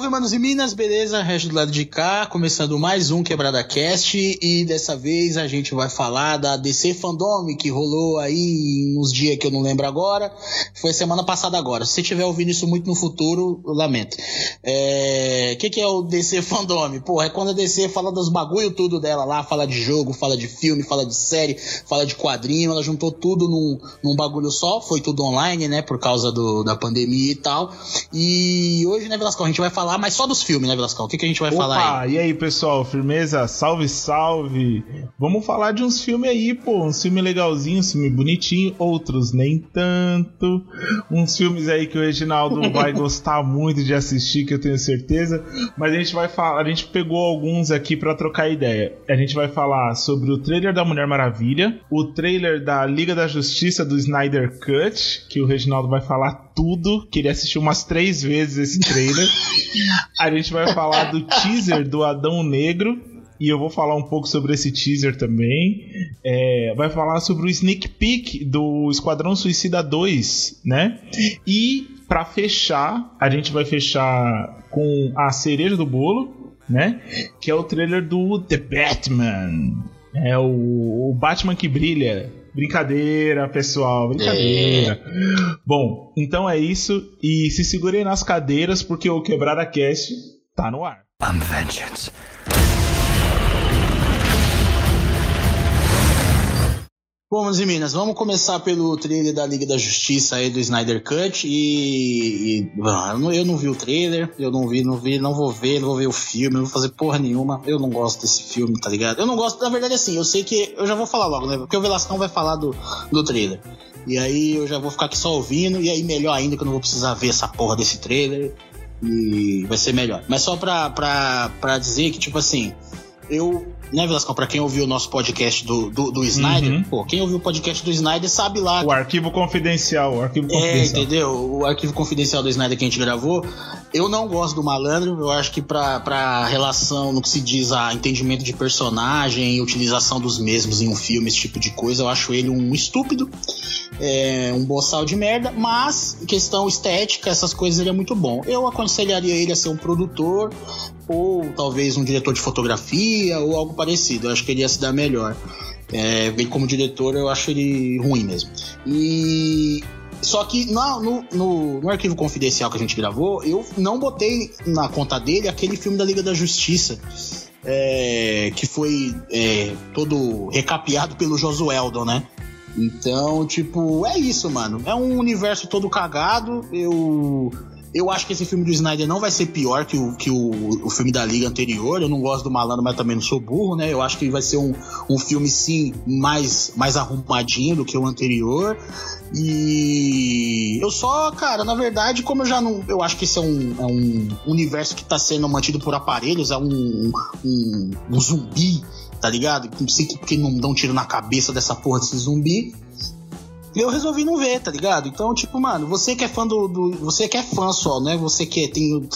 Salve, manos e minas, beleza? Resto do lado de cá, começando mais um Quebrada Cast e dessa vez a gente vai falar da DC Fandom que rolou aí uns dias que eu não lembro agora, foi semana passada agora. Se você estiver ouvindo isso muito no futuro, eu lamento. O é... que, que é o DC Fandom? Pô, é quando a DC fala dos bagulho tudo dela lá, fala de jogo, fala de filme, fala de série, fala de quadrinho, ela juntou tudo num, num bagulho só, foi tudo online, né, por causa do, da pandemia e tal. E hoje, né, Velasco, a gente vai vai falar, mas só dos filmes, né, Velascão? O que, que a gente vai Opa, falar aí? E aí, pessoal, firmeza? Salve, salve! Vamos falar de uns filmes aí, pô. Uns filmes legalzinhos, uns filmes bonitinhos, outros nem tanto. Uns filmes aí que o Reginaldo vai gostar muito de assistir, que eu tenho certeza. Mas a gente vai falar, a gente pegou alguns aqui para trocar ideia. A gente vai falar sobre o trailer da Mulher Maravilha, o trailer da Liga da Justiça do Snyder Cut, que o Reginaldo vai falar tudo, que ele assistiu umas três vezes esse trailer. A gente vai falar do teaser do Adão Negro. E eu vou falar um pouco sobre esse teaser também. É, vai falar sobre o sneak peek do Esquadrão Suicida 2, né? E para fechar, a gente vai fechar com a cereja do bolo, né? Que é o trailer do The Batman. É o, o Batman que brilha, Brincadeira, pessoal, brincadeira. É. Bom, então é isso. E se segurem nas cadeiras, porque o Quebrada Cast tá no ar. I'm vengeance. Bom, meus e minas, vamos começar pelo trailer da Liga da Justiça aí do Snyder Cut e, e eu não vi o trailer, eu não vi, não vi, não vou ver, não vou ver o filme, não vou fazer porra nenhuma. Eu não gosto desse filme, tá ligado? Eu não gosto, na verdade, assim, eu sei que eu já vou falar logo, né? Porque o Velascão vai falar do, do trailer. E aí eu já vou ficar aqui só ouvindo, e aí melhor ainda que eu não vou precisar ver essa porra desse trailer. E vai ser melhor. Mas só pra, pra, pra dizer que, tipo assim, eu, né, Velascão, pra quem ouviu o nosso podcast do, do, do Snyder, uhum. pô, quem ouviu o podcast do Snyder sabe lá. O arquivo confidencial, o arquivo é, confidencial. É, entendeu? O arquivo confidencial do Snyder que a gente gravou. Eu não gosto do malandro, eu acho que pra relação no que se diz a entendimento de personagem e utilização dos mesmos em um filme, esse tipo de coisa, eu acho ele um estúpido, é, um boçal de merda, mas questão estética, essas coisas ele é muito bom. Eu aconselharia ele a ser um produtor, ou talvez um diretor de fotografia ou algo parecido. Eu acho que ele ia se dar melhor. É, como diretor, eu acho ele ruim mesmo. E só que no, no, no, no, arquivo confidencial que a gente gravou, eu não botei na conta dele aquele filme da Liga da Justiça. É, que foi é, todo recapeado pelo Josueldon, né? Então, tipo, é isso, mano. É um universo todo cagado. Eu eu acho que esse filme do Snyder não vai ser pior que o, que o, o filme da Liga anterior. Eu não gosto do malandro, mas também não sou burro, né? Eu acho que vai ser um, um filme, sim, mais, mais arrumadinho do que o anterior. E eu só, cara, na verdade, como eu já não. Eu acho que esse é um, é um universo que tá sendo mantido por aparelhos, é um, um, um zumbi, tá ligado? Não sei que não dão um tiro na cabeça dessa porra desse zumbi eu resolvi não ver, tá ligado? Então, tipo, mano, você que é fã do. do você que é fã só, né? Você que tem,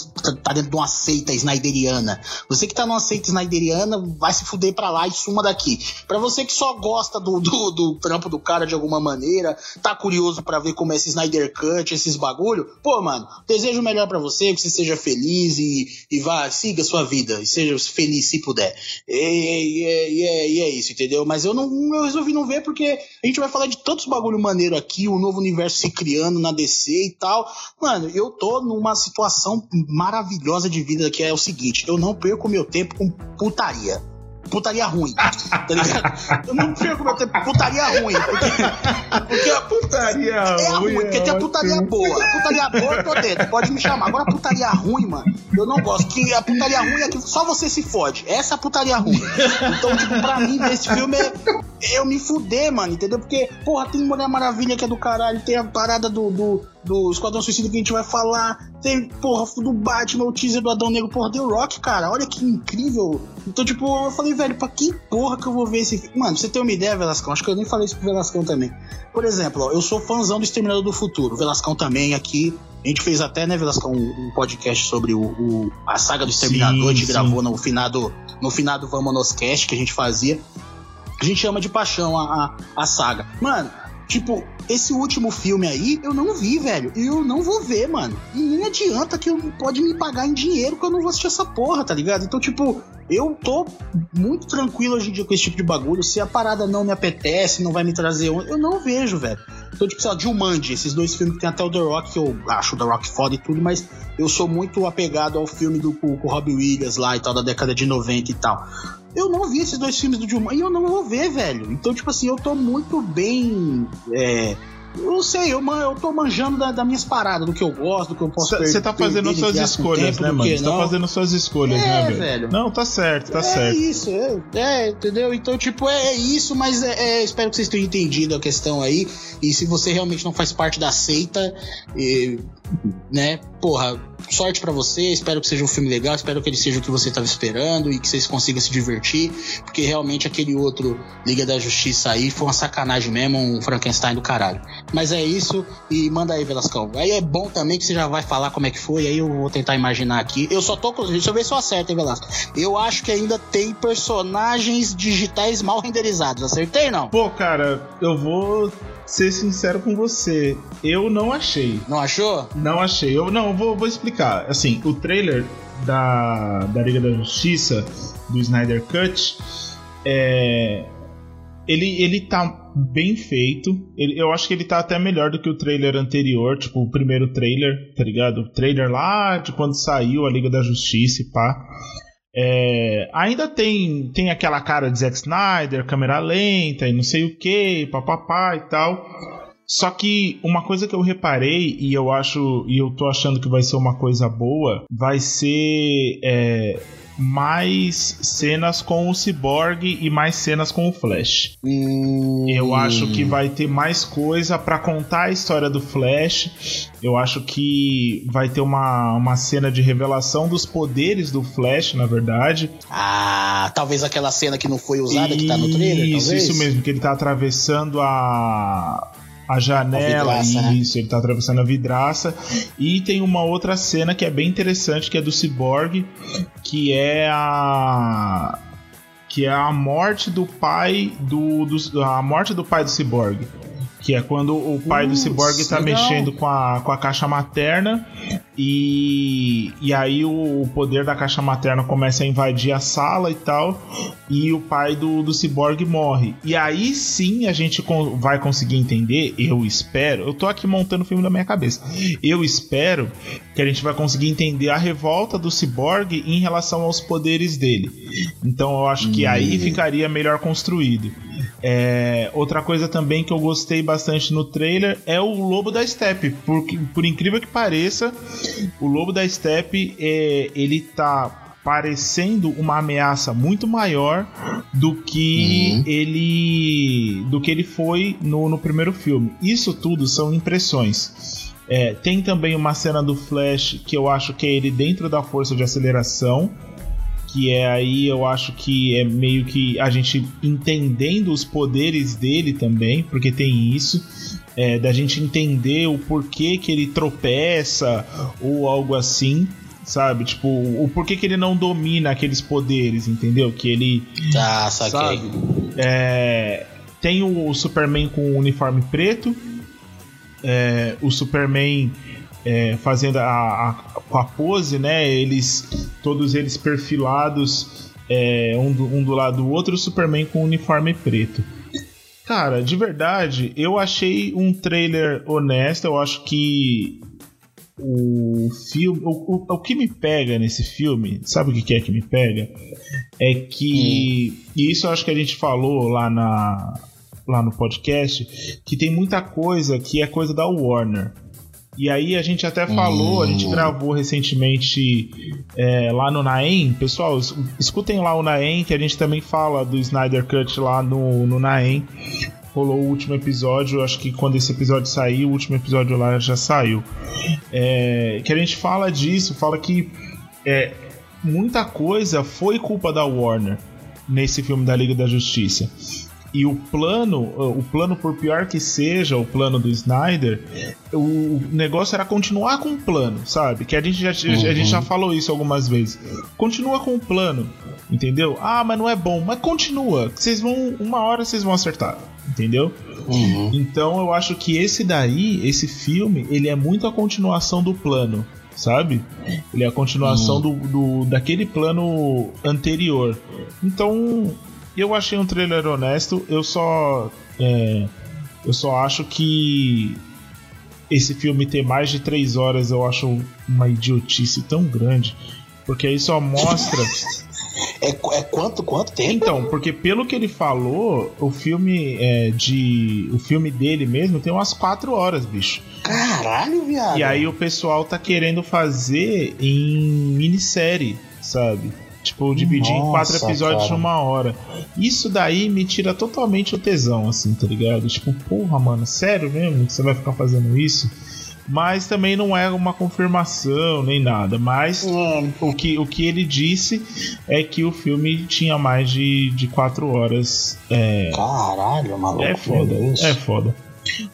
tá dentro de uma seita snyderiana. Você que tá numa seita snyderiana, vai se fuder pra lá e suma daqui. Pra você que só gosta do, do, do trampo do cara de alguma maneira, tá curioso para ver como é esse Snyder Cut, esses bagulho, pô, mano, desejo o melhor para você, que você seja feliz e, e vá, siga sua vida, e seja feliz se puder. E, e, e, e é isso, entendeu? Mas eu não eu resolvi não ver porque a gente vai falar de tantos bagulho maneiro aqui, um novo universo se criando na DC e tal. Mano, eu tô numa situação maravilhosa de vida que é o seguinte: eu não perco meu tempo com putaria putaria ruim. Tá ligado? Eu não perco meu tempo putaria ruim. Porque, porque a putaria é ruim. Porque tem a putaria boa. A putaria boa eu tô dentro, pode me chamar. Agora a putaria ruim, mano, eu não gosto. Que a putaria ruim é que só você se fode. Essa é a putaria ruim. Então, tipo, pra mim, desse filme é eu me fuder, mano, entendeu? Porque, porra, tem Mulher Maravilha que é do caralho, tem a parada do, do, do Esquadrão Suicida que a gente vai falar, tem, porra, do Batman, o teaser do Adão Negro, porra, The Rock, cara, olha que incrível. Então, tipo, eu falei, velho, pra que porra que eu vou ver esse filme? Mano, você tem uma ideia, Velascão? Acho que eu nem falei isso pro Velascão também. Por exemplo, ó, eu sou fãzão do Exterminador do Futuro, o Velascão também aqui. A gente fez até, né, Velascão, um, um podcast sobre o, o, a saga do Exterminador, sim, a gente sim. gravou no finado, no finado Vamos Nos Cast que a gente fazia. A gente ama de paixão a, a, a saga. Mano, Tipo, esse último filme aí, eu não vi, velho. E eu não vou ver, mano. E nem adianta que eu pode me pagar em dinheiro que eu não vou assistir essa porra, tá ligado? Então, tipo, eu tô muito tranquilo hoje em dia com esse tipo de bagulho. Se a parada não me apetece, não vai me trazer. Eu não vejo, velho. Então, tipo, sei lá, Jumanji, esses dois filmes que tem até o The Rock, que eu acho o The Rock foda e tudo, mas eu sou muito apegado ao filme do com, Robbie Williams lá e tal, da década de 90 e tal. Eu não vi esses dois filmes do Jumanji e eu não vou ver, velho. Então, tipo assim, eu tô muito bem. É, eu não sei, eu, eu tô manjando da, das minhas paradas, do que eu gosto, do que eu posso Você tá fazendo suas escolhas, né, mano? Você tá fazendo suas escolhas, é, né, velho? velho? Não, tá certo, tá é certo. Isso, é, é, entendeu? Então, tipo, é, é isso, mas é, é, espero que vocês tenham entendido a questão aí. E se você realmente não faz parte da seita, e, né, porra, sorte para você, espero que seja um filme legal, espero que ele seja o que você estava esperando e que vocês consigam se divertir, porque realmente aquele outro Liga da Justiça aí foi uma sacanagem mesmo, um Frankenstein do caralho. Mas é isso, e manda aí, Velascão. Aí é bom também que você já vai falar como é que foi, aí eu vou tentar imaginar aqui. Eu só tô. Deixa eu ver se eu acerto, hein, Velasco. Eu acho que ainda tem personagens digitais mal renderizados. Acertei, não? Pô, cara, eu vou ser sincero com você. Eu não achei. Não achou? Não achei. Eu não, vou, vou explicar. Assim, o trailer da, da Liga da Justiça, do Snyder Cut, é. Ele, ele tá bem feito. Ele, eu acho que ele tá até melhor do que o trailer anterior, tipo o primeiro trailer, tá ligado? O trailer lá de quando saiu a Liga da Justiça e pá. É, ainda tem, tem aquela cara de Zack Snyder, câmera lenta e não sei o que, papapá e tal. Só que uma coisa que eu reparei e eu acho e eu tô achando que vai ser uma coisa boa, vai ser é, mais cenas com o Cyborg e mais cenas com o Flash. Hum... Eu acho que vai ter mais coisa para contar a história do Flash. Eu acho que vai ter uma, uma cena de revelação dos poderes do Flash, na verdade. Ah, talvez aquela cena que não foi usada, que tá no trailer, talvez? isso mesmo, que ele tá atravessando a a janela, A vidraça, né? isso, ele tá atravessando a vidraça. E tem uma outra cena que é bem interessante, que é do Cyborg, que é a que é a morte do pai do, do a morte do pai do Cyborg. Que é quando o pai do Putz, Cyborg tá legal. mexendo com a, com a caixa materna e, e aí o, o poder da caixa materna começa a invadir a sala e tal, e o pai do, do Cyborg morre. E aí sim a gente con- vai conseguir entender, eu espero, eu tô aqui montando o filme na minha cabeça, eu espero que a gente vai conseguir entender a revolta do Cyborg em relação aos poderes dele. Então eu acho que aí ficaria melhor construído. É, outra coisa também que eu gostei bastante no trailer é o Lobo da Steppe. Porque, por incrível que pareça, o Lobo da Steppe é, ele tá parecendo uma ameaça muito maior do que Uhum. ele do que ele foi no, no primeiro filme. Isso tudo são impressões. É, tem também uma cena do Flash que eu acho que é ele dentro da força de aceleração que é aí eu acho que é meio que a gente entendendo os poderes dele também, porque tem isso, é, da gente entender o porquê que ele tropeça ou algo assim, sabe? Tipo, o porquê que ele não domina aqueles poderes, entendeu? Que ele Tá, saquei. sabe? É, tem o Superman com o uniforme preto, é, o Superman é, fazendo a, a, a pose, né? Eles, todos eles perfilados, é, um, do, um do lado do outro, o Superman com o uniforme preto. Cara, de verdade, eu achei um trailer honesto. Eu acho que o filme. O, o, o que me pega nesse filme, sabe o que é que me pega? É que. E isso eu acho que a gente falou lá na. Lá no podcast, que tem muita coisa que é coisa da Warner. E aí a gente até falou, a gente Hum. gravou recentemente é, lá no Naem. Pessoal, es- escutem lá o Naem, que a gente também fala do Snyder Cut lá no, no Naem. Rolou o último episódio, acho que quando esse episódio sair, o último episódio lá já saiu. É, que a gente fala disso, fala que é, muita coisa foi culpa da Warner nesse filme da Liga da Justiça. E o plano, o plano por pior que seja, o plano do Snyder, o negócio era continuar com o plano, sabe? Que a gente já, a gente já falou isso algumas vezes. Continua com o plano, entendeu? Ah, mas não é bom, mas continua. Vocês vão, uma hora vocês vão acertar. entendeu? Uhum. Então eu acho que esse daí, esse filme, ele é muito a continuação do plano, sabe? Ele é a continuação do, do daquele plano anterior. Então eu achei um trailer honesto. Eu só é, eu só acho que esse filme ter mais de três horas eu acho uma idiotice tão grande. Porque aí só mostra. É, é quanto, quanto tempo? Então, porque pelo que ele falou, o filme é, de. O filme dele mesmo tem umas quatro horas, bicho. Caralho, viado. E aí o pessoal tá querendo fazer em minissérie, sabe? Tipo, dividir em quatro Nossa, episódios cara. de uma hora. Isso daí me tira totalmente o tesão, assim, tá ligado? Tipo, porra, mano, sério mesmo que você vai ficar fazendo isso? Mas também não é uma confirmação nem nada. Mas Hum, o que, o que ele disse é que o filme tinha mais de, de quatro horas. É, caralho, maluco. é foda, Deus. é foda.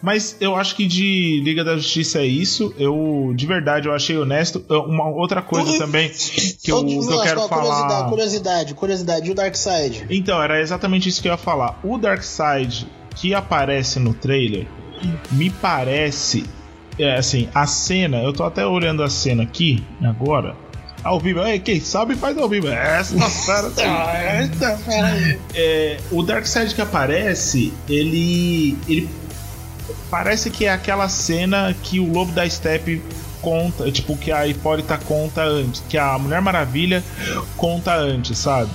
Mas eu acho que de Liga da Justiça é isso. Eu, de verdade, eu achei honesto. Uma outra coisa Uhum. também que eu, que eu quero ó, Curiosidade, falar. curiosidade, curiosidade. E o Darkseid? Então, era exatamente isso que eu ia falar. O Darkseid que aparece no trailer, me parece. É, assim, a cena, eu tô até olhando a cena aqui, agora. Ao vivo, quem sabe faz ao vivo. Essa fera é, o Darkseid que aparece, ele. ele parece que é aquela cena que o Lobo da Steppe conta, tipo, que a Hipólita conta antes, que a Mulher Maravilha conta antes, sabe?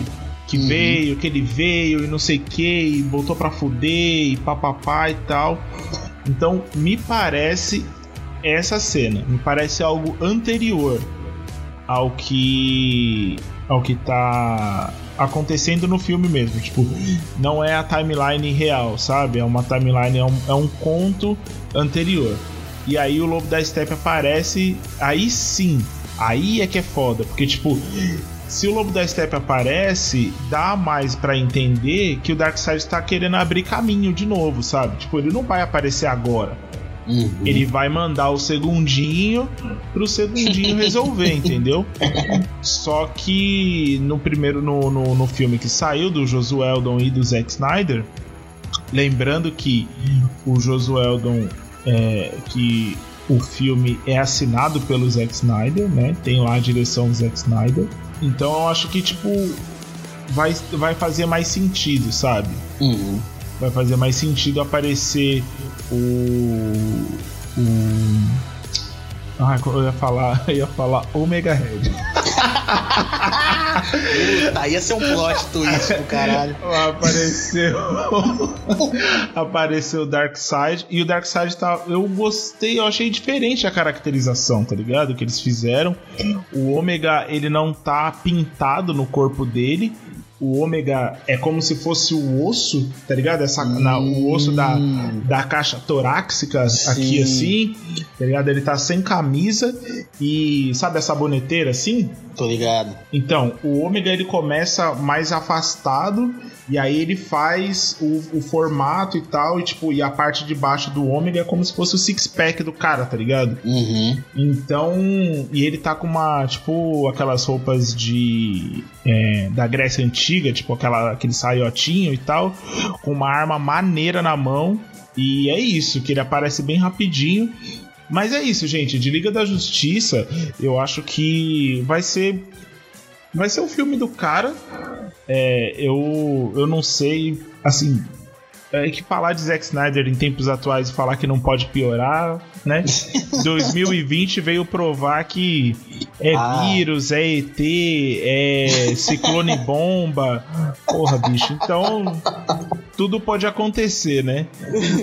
Que Uhum. veio, que ele veio e não sei o que, e voltou pra fuder e papapá e tal. Então, me parece essa cena, me parece algo anterior ao que ao que tá acontecendo no filme mesmo. Tipo, não é a timeline real, sabe? É uma timeline, é um, é um conto anterior. E aí o Lobo da Steppe aparece, aí sim, aí é que é foda, porque tipo, se o Lobo da Steppe aparece, dá mais pra entender que o Darkseid tá querendo abrir caminho de novo, sabe? Tipo, ele não vai aparecer agora. Uhum. Ele vai mandar o segundinho pro segundinho resolver, entendeu? Só que no primeiro no, no, no filme que saiu do Josueldon e do Zack Snyder, lembrando que o Josueldon é, que o filme é assinado pelo Zack Snyder, né? Tem lá a direção do Zack Snyder. Então eu acho que tipo vai, vai fazer mais sentido, sabe? Uhum. Vai fazer mais sentido aparecer o. o ah, eu ia falar, eu ia falar Omega Red. Puta, ia ser um plot twist do caralho. Apareceu. apareceu o Darkseid. E o Darkseid tá. Eu gostei, eu achei diferente a caracterização, tá ligado? Que eles fizeram. O Ômega, ele não tá pintado no corpo dele. O ômega é como se fosse o osso, tá ligado? Essa, na- o osso da, da caixa torácica aqui Sim. assim, tá ligado? Ele tá sem camisa e sabe a saboneteira assim? Tô ligado. Então, o ômega ele começa mais afastado e aí ele faz o, o formato e tal, e tipo, e a parte de baixo do ômega é como se fosse o six pack do cara, tá ligado? Uhum. Então, e ele tá com uma, tipo, aquelas roupas de é, da Grécia antiga, tipo aquela, aquele saiotinho e tal, com uma arma maneira na mão. E é isso, que ele aparece bem rapidinho. Mas é isso, gente. De Liga da Justiça, eu acho que vai ser. Vai ser o filme do cara. É, eu, eu não sei. Assim. É que falar de Zack Snyder em tempos atuais e falar que não pode piorar, né? 2020 veio provar que é Ah. vírus, é ET, é ciclone bomba. Porra, bicho. Então, tudo pode acontecer, né?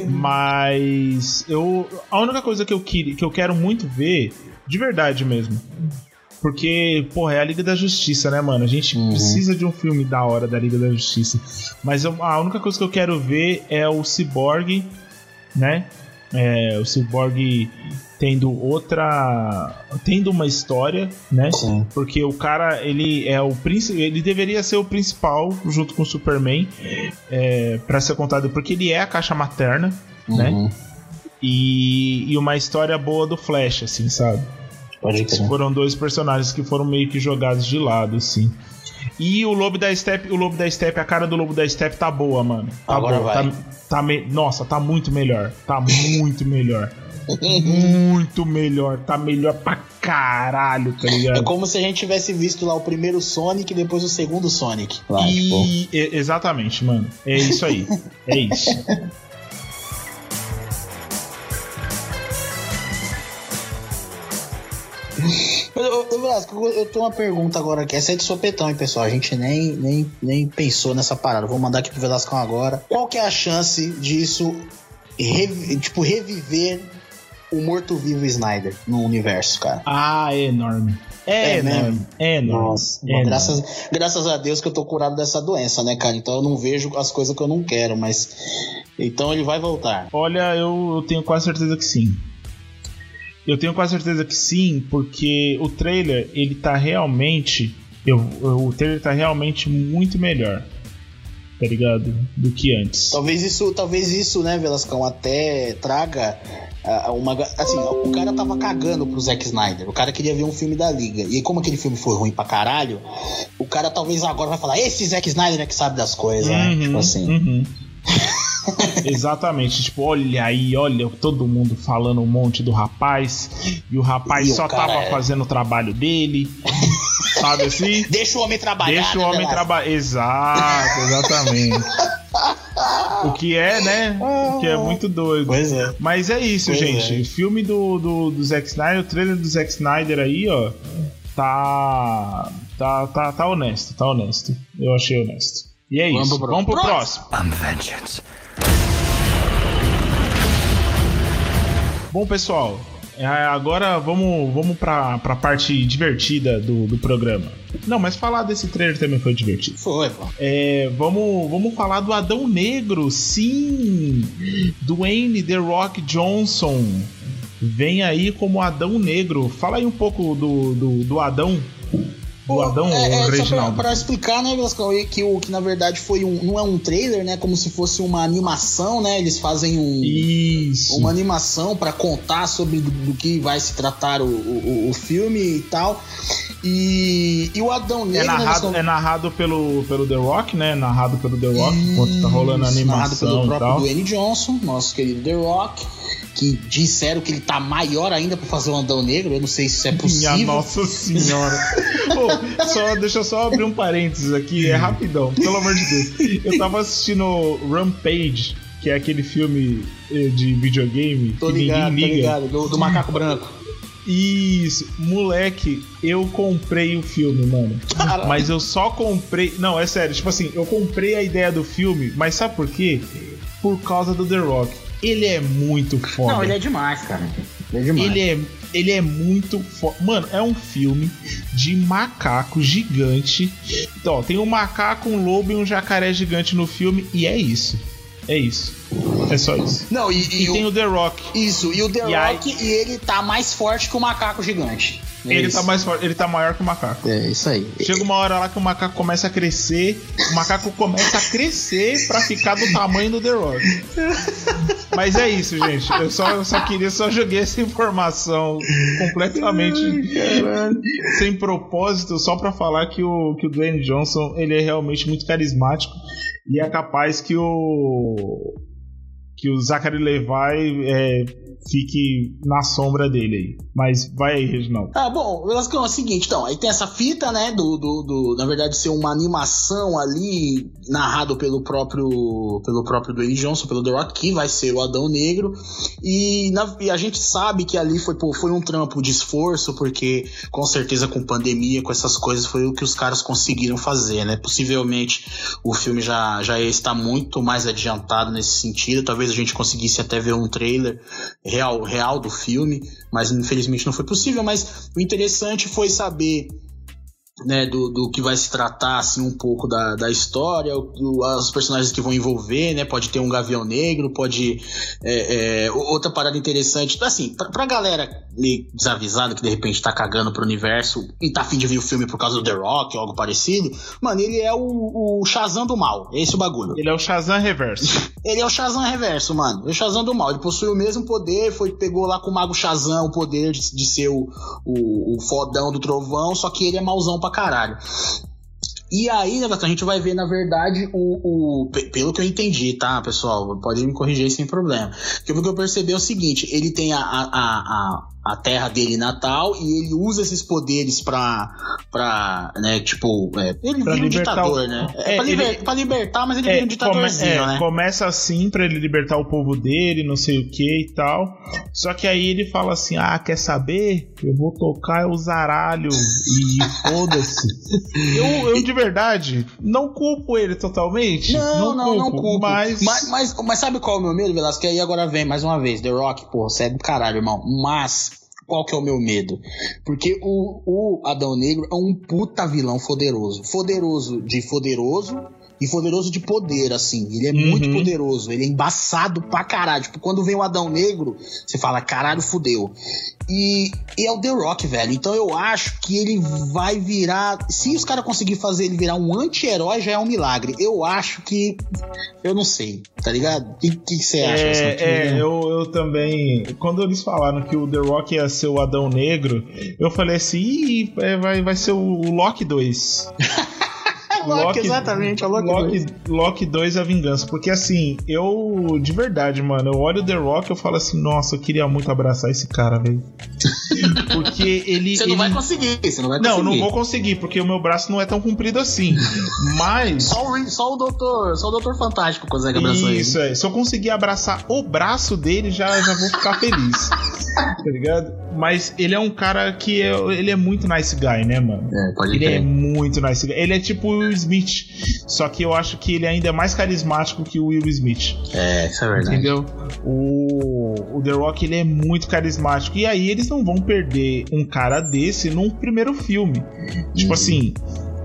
Mas eu a única coisa que eu queria, que eu quero muito ver, de verdade mesmo. Porque, porra, é a Liga da Justiça, né, mano? A gente Uhum. precisa de um filme da hora da Liga da Justiça. Mas eu- a única coisa que eu quero ver é o Cyborg, né? É, o Cyborg tendo outra. tendo uma história, né? Sim. Porque o cara, ele é o príncipe, ele deveria ser o principal junto com o Superman é, para ser contado, porque ele é a caixa materna, né? Uhum. E, e uma história boa do Flash, assim, sabe? Pode crer. Foram dois personagens que foram meio que jogados de lado, assim. E o Lobo da Steppe, o Lobo da Steppe, a cara do Lobo da Steppe tá boa, mano. Tá Agora boa. vai. Tá, tá me- Nossa, tá muito melhor. Tá muito melhor. muito melhor. Tá melhor pra caralho, tá É ligado? como se a gente tivesse visto lá o primeiro Sonic e depois o segundo Sonic. Lá, tipo. E, e- exatamente, mano. É isso aí. É isso. ô, Velasco, eu- tenho uma pergunta agora aqui. Essa é de sopetão, hein, pessoal? A gente nem, nem, nem pensou nessa parada. Vou mandar aqui pro Velascão agora. Qual que é a chance disso, revi- tipo, reviver o morto-vivo Snyder no universo, cara? Ah, é enorme. É, É enorme. mesmo? É enorme. Nossa, é enorme. graças, graças a Deus que eu tô curado dessa doença, né, cara? Então eu não vejo as coisas que eu não quero, mas. Então ele vai voltar. Olha, eu, eu tenho quase certeza que sim. Eu tenho quase certeza que sim, porque o trailer, ele tá realmente. Eu, o trailer tá realmente muito melhor. Tá ligado? Do que antes. Talvez isso, talvez isso, né, Velascão, até traga ah, uma. Assim, o cara tava cagando pro Zack Snyder. O cara queria ver um filme da Liga. E como aquele filme foi ruim pra caralho, o cara talvez agora vai falar: esse Zack Snyder é que sabe das coisas, né? Uhum, Tipo assim. uhum. Exatamente, tipo, olha aí, olha todo mundo falando um monte do rapaz, e o rapaz E o só cara tava é- fazendo o trabalho dele, sabe assim? Deixa o homem trabalhar. Deixa o né, homem trabalhar. Exato, exatamente. o que é, né? O que é muito doido. Pois é. Mas é isso, Pois gente. é. O filme do, do, do Zack Snyder, o trailer do Zack Snyder aí, ó, tá. Tá, tá, tá honesto, tá honesto. Eu achei honesto. E é Vamos isso. pro Vamos pro próximo. próximo. I'm vengeance. Bom, pessoal, é, agora vamos, vamos pra, pra parte divertida do, do programa. Não, mas falar desse trailer também foi divertido. Foi, pô. É, vamos, vamos falar do Adão Negro, sim! Dwayne The Rock Johnson vem aí como Adão Negro. Fala aí um pouco do, do, do Adão. Do Adão é, é, só pra, Reginaldo. pra explicar, né, Velasco, que, o, que na verdade foi um. Não é um trailer, né? Como se fosse uma animação, né? Eles fazem um. Isso. uma animação para contar sobre do, do que vai se tratar o, o, o filme e tal. E, e o Adão É Negro. né, narrado, nós- é narrado pelo, pelo The Rock, né? Narrado pelo The Rock, enquanto tá rolando a Isso, narrado animação pelo e próprio tal. Dwayne Johnson, nosso querido The Rock. Que disseram que ele tá maior ainda pra fazer o Adão Negro. Eu não sei se isso é possível. Minha nossa senhora. Ô, só, deixa eu só abrir um parênteses aqui, é rapidão, pelo amor de Deus. Eu tava assistindo Rampage, que é aquele filme eh, de videogame Tô que ligado, ninguém liga. ligado. Do, do macaco branco. Isso, moleque, eu comprei o filme, mano. Mas eu só comprei. Não, é sério, tipo assim, eu comprei a ideia do filme, mas sabe por quê? Por causa do The Rock. Ele é muito foda. Não, ele é demais, cara. Ele é demais. Ele é, ele é muito foda. Mano, é um filme de macaco gigante. Então, ó, tem um macaco, um lobo e um jacaré gigante no filme, e é isso. É isso. É só isso. Não, e, E, e o- tem o The Rock. Isso, e o The E aí- Rock, e ele tá mais forte que o macaco gigante. É Ele isso. tá mais ele tá maior que o macaco. É isso aí. Chega uma hora lá que o macaco começa a crescer, o macaco começa a crescer pra ficar do tamanho do The Rock. Mas é isso, gente. Eu só, eu só queria, só joguei essa informação completamente sem propósito, só pra falar que o, que o Dwayne Johnson ele é realmente muito carismático e é capaz que o que o Zachary Levi é, fique na sombra dele aí. Mas vai aí, Reginaldo. Ah, bom, Velascão, é o seguinte, então, aí tem essa fita, né, do, do, do- na verdade, ser uma animação ali, narrado pelo próprio, pelo próprio Dwayne Johnson, pelo The Rock, que vai ser o Adão Negro, e, na- e a gente sabe que ali foi, pô, foi um trampo de esforço, porque, com certeza, com pandemia, com essas coisas, foi o que os caras conseguiram fazer, né, possivelmente o filme já, já está muito mais adiantado nesse sentido, talvez a gente conseguisse até ver um trailer real, real do filme, mas infelizmente não foi possível. Mas o interessante foi saber né, do, do que vai se tratar assim um pouco da, da história, o- o- os personagens que vão envolver, né? Pode ter um Gavião Negro, pode é, é, outra parada interessante, assim, pra, pra galera desavisada que de repente tá cagando pro universo e tá afim de ver o filme por causa do The Rock ou algo parecido, mano, ele é o, o Shazam do mal, é esse o bagulho. Ele é o Shazam Reverso. Ele é o Shazam reverso, mano. É o Shazam do mal. Ele possui o mesmo poder, foi pegou lá com o Mago Shazam o poder de, de ser o, o, o fodão do trovão, só que ele é mauzão pra caralho. E aí, a gente vai ver, na verdade, o, o. Pelo que eu entendi, tá, pessoal? Pode me corrigir sem problema. Porque o que eu percebi é o seguinte: ele tem a, a, a, a terra dele natal e ele usa esses poderes pra, pra né, tipo, é, ele pra vira um ditador, o... né? É, é pra, liber... ele... pra, libertar, mas ele é, vira um ditadorzinho, come... né? Começa assim pra ele libertar o povo dele, não sei o que e tal. Só que aí ele fala assim, ah, quer saber? Eu vou tocar o zaralho e foda-se. eu, eu, de verdade, não culpo ele totalmente. Não, não, não, culpo, não culpo. Mas... mas... Mas, mas, sabe qual é o meu medo, Velasco? Que aí agora vem mais uma vez, The Rock, pô, é do caralho, irmão. Mas qual que é o meu medo? Porque o, o Adão Negro é um puta vilão poderoso. Poderoso de poderoso e poderoso de poder, assim. Ele é uhum. muito poderoso, ele é embaçado pra caralho. Tipo, quando vem o Adão Negro, você fala, caralho, fudeu. E, e, é o The Rock, velho. Então eu acho que ele vai virar. Se os caras conseguirem fazer ele virar um anti-herói, já é um milagre. Eu acho que. Eu não sei, tá ligado? O que, que, você acha? É, é eu, eu também. Quando eles falaram que o The Rock ia ser o Adão Negro, eu falei assim: Ih, vai, vai ser o Loki 2. Loki, exatamente, é o Loki, Loki 2. Loki 2 A Vingança. Porque assim, eu, de verdade, mano, eu olho o The Rock e eu falo assim, nossa, eu queria muito abraçar esse cara, velho. porque ele. Você não ele... vai conseguir, você não vai conseguir. Não, não vou conseguir, porque o meu braço não é tão comprido assim. Mas. Só o, só o doutor, só o doutor fantástico consegue abraçar ele. Isso, é. Se eu conseguir abraçar o braço dele, já, já vou ficar feliz. tá ligado? Mas ele é um cara que é, ele é muito nice guy, né, mano? É, pode Ele ter. é muito nice guy. Ele é tipo o Will Smith. Só que eu acho que ele ainda é mais carismático que o Will Smith. É, isso é verdade. Entendeu? O, o The Rock ele é muito carismático. E aí eles não vão perder um cara desse num primeiro filme. Tipo Uhum. assim,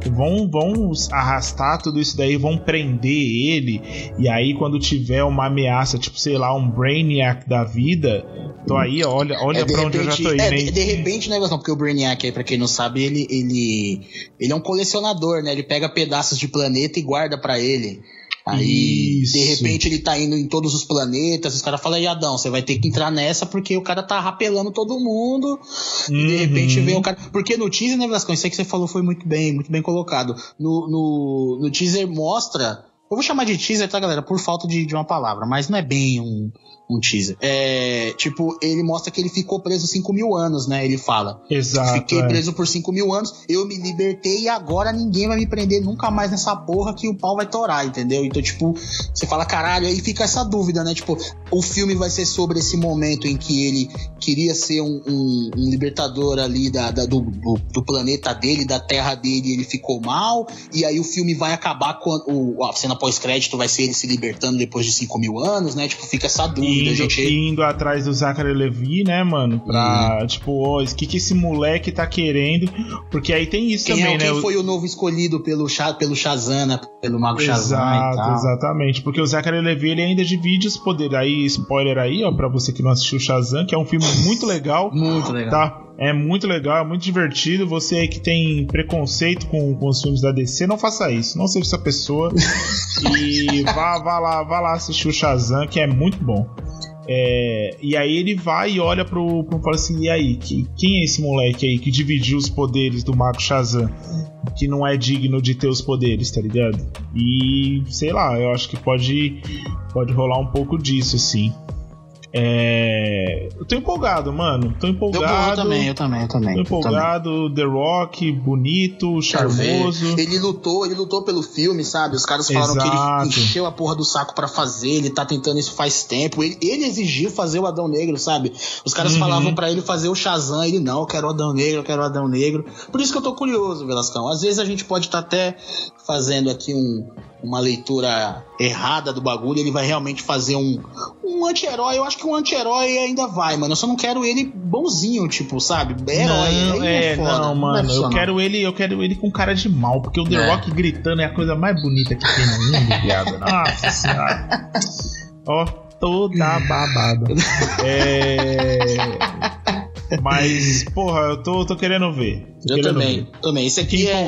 vão, vão arrastar tudo isso daí, vão prender ele, e aí quando tiver uma ameaça, tipo, sei lá, um Brainiac da vida, tô aí, olha, olha É, de pra onde eu já repente- tô indo, é, de, de repente, né, Gastão? Porque o Brainiac aí, pra quem não sabe, ele, ele, ele é um colecionador, né? Ele pega pedaços de planeta e guarda pra ele. Aí, Isso. de repente, ele tá indo em todos os planetas. Os caras falam, e Adão, você vai ter que entrar nessa porque o cara tá rapelando todo mundo. E de Uhum. repente vem o cara. Porque no teaser, né, Velascão? Isso aí que você falou foi muito bem, muito bem colocado. No, no, no teaser mostra. Eu vou chamar de teaser, tá, galera? Por falta de, de uma palavra, mas não é bem um, um teaser. É. Tipo, ele mostra que ele ficou preso 5 mil anos, né? Ele fala. Exato. Fiquei é. preso por 5 mil anos, eu me libertei e agora ninguém vai me prender nunca mais nessa porra que o pau vai torar, entendeu? Então, tipo, você fala, caralho, aí fica essa dúvida, né? Tipo, o filme vai ser sobre esse momento em que ele queria ser um, um- um libertador ali da, da- do, do, do planeta dele, da terra dele, e ele ficou mal, e aí o filme vai acabar com o, a cena pós-crédito vai ser ele se libertando depois de 5 mil anos, né? Tipo, fica essa dúvida, Indo, gente. indo atrás do Zachary Levi, né, mano? Pra, Uhum. tipo, o que, que esse moleque tá querendo? Porque aí tem isso Quem, também, é, né? quem O- foi o novo escolhido pelo, pelo Shazam, né? Pelo Mago Shazam e Exato, tal. exatamente. Porque o Zachary Levi ele ainda divide os poderes. Aí, spoiler aí, ó, pra você que não assistiu Shazam, que é um filme muito legal. Muito legal. Tá? É muito legal, é muito divertido. Você aí que tem preconceito com, com os filmes da DC, não faça isso. Não seja essa pessoa. e vá, vá lá, vá lá assistir o Shazam, que é muito bom. É, e aí ele vai e olha pro, pro fala assim, e aí, que, quem é esse moleque aí que dividiu os poderes do Mago Shazam? Que não é digno de ter os poderes, tá ligado? E sei lá, eu acho que pode, pode rolar um pouco disso, assim. É, eu tô empolgado, mano. Tô empolgado. eu também, eu também, eu também. Tô eu também. empolgado. The Rock, bonito, charmoso. Ele lutou, ele lutou pelo filme, sabe? Os caras falaram que Exato. ele encheu a porra do saco pra fazer, ele tá tentando isso faz tempo. Ele, ele exigiu fazer o Adão Negro, sabe? Os caras Uhum. falavam pra ele fazer o Shazam, ele não, eu quero o Adão Negro, eu quero o Adão Negro. Por isso que eu tô curioso, Velascão. Às vezes a gente pode estar até fazendo aqui um- uma leitura errada do bagulho, ele vai realmente fazer um, um anti-herói. Eu acho que um anti-herói ainda vai, mano. Eu só não quero ele bonzinho, tipo, sabe? Herói. Não, Aí é, foda, não, é mano, eu quero ele, eu quero ele com cara de mal, porque o The É. Rock gritando é a coisa mais bonita que tem no mundo, viado. Nossa senhora. Ó, toda babada. É. Mas, porra, eu tô, tô querendo ver. Eu também, também. Esse aqui é.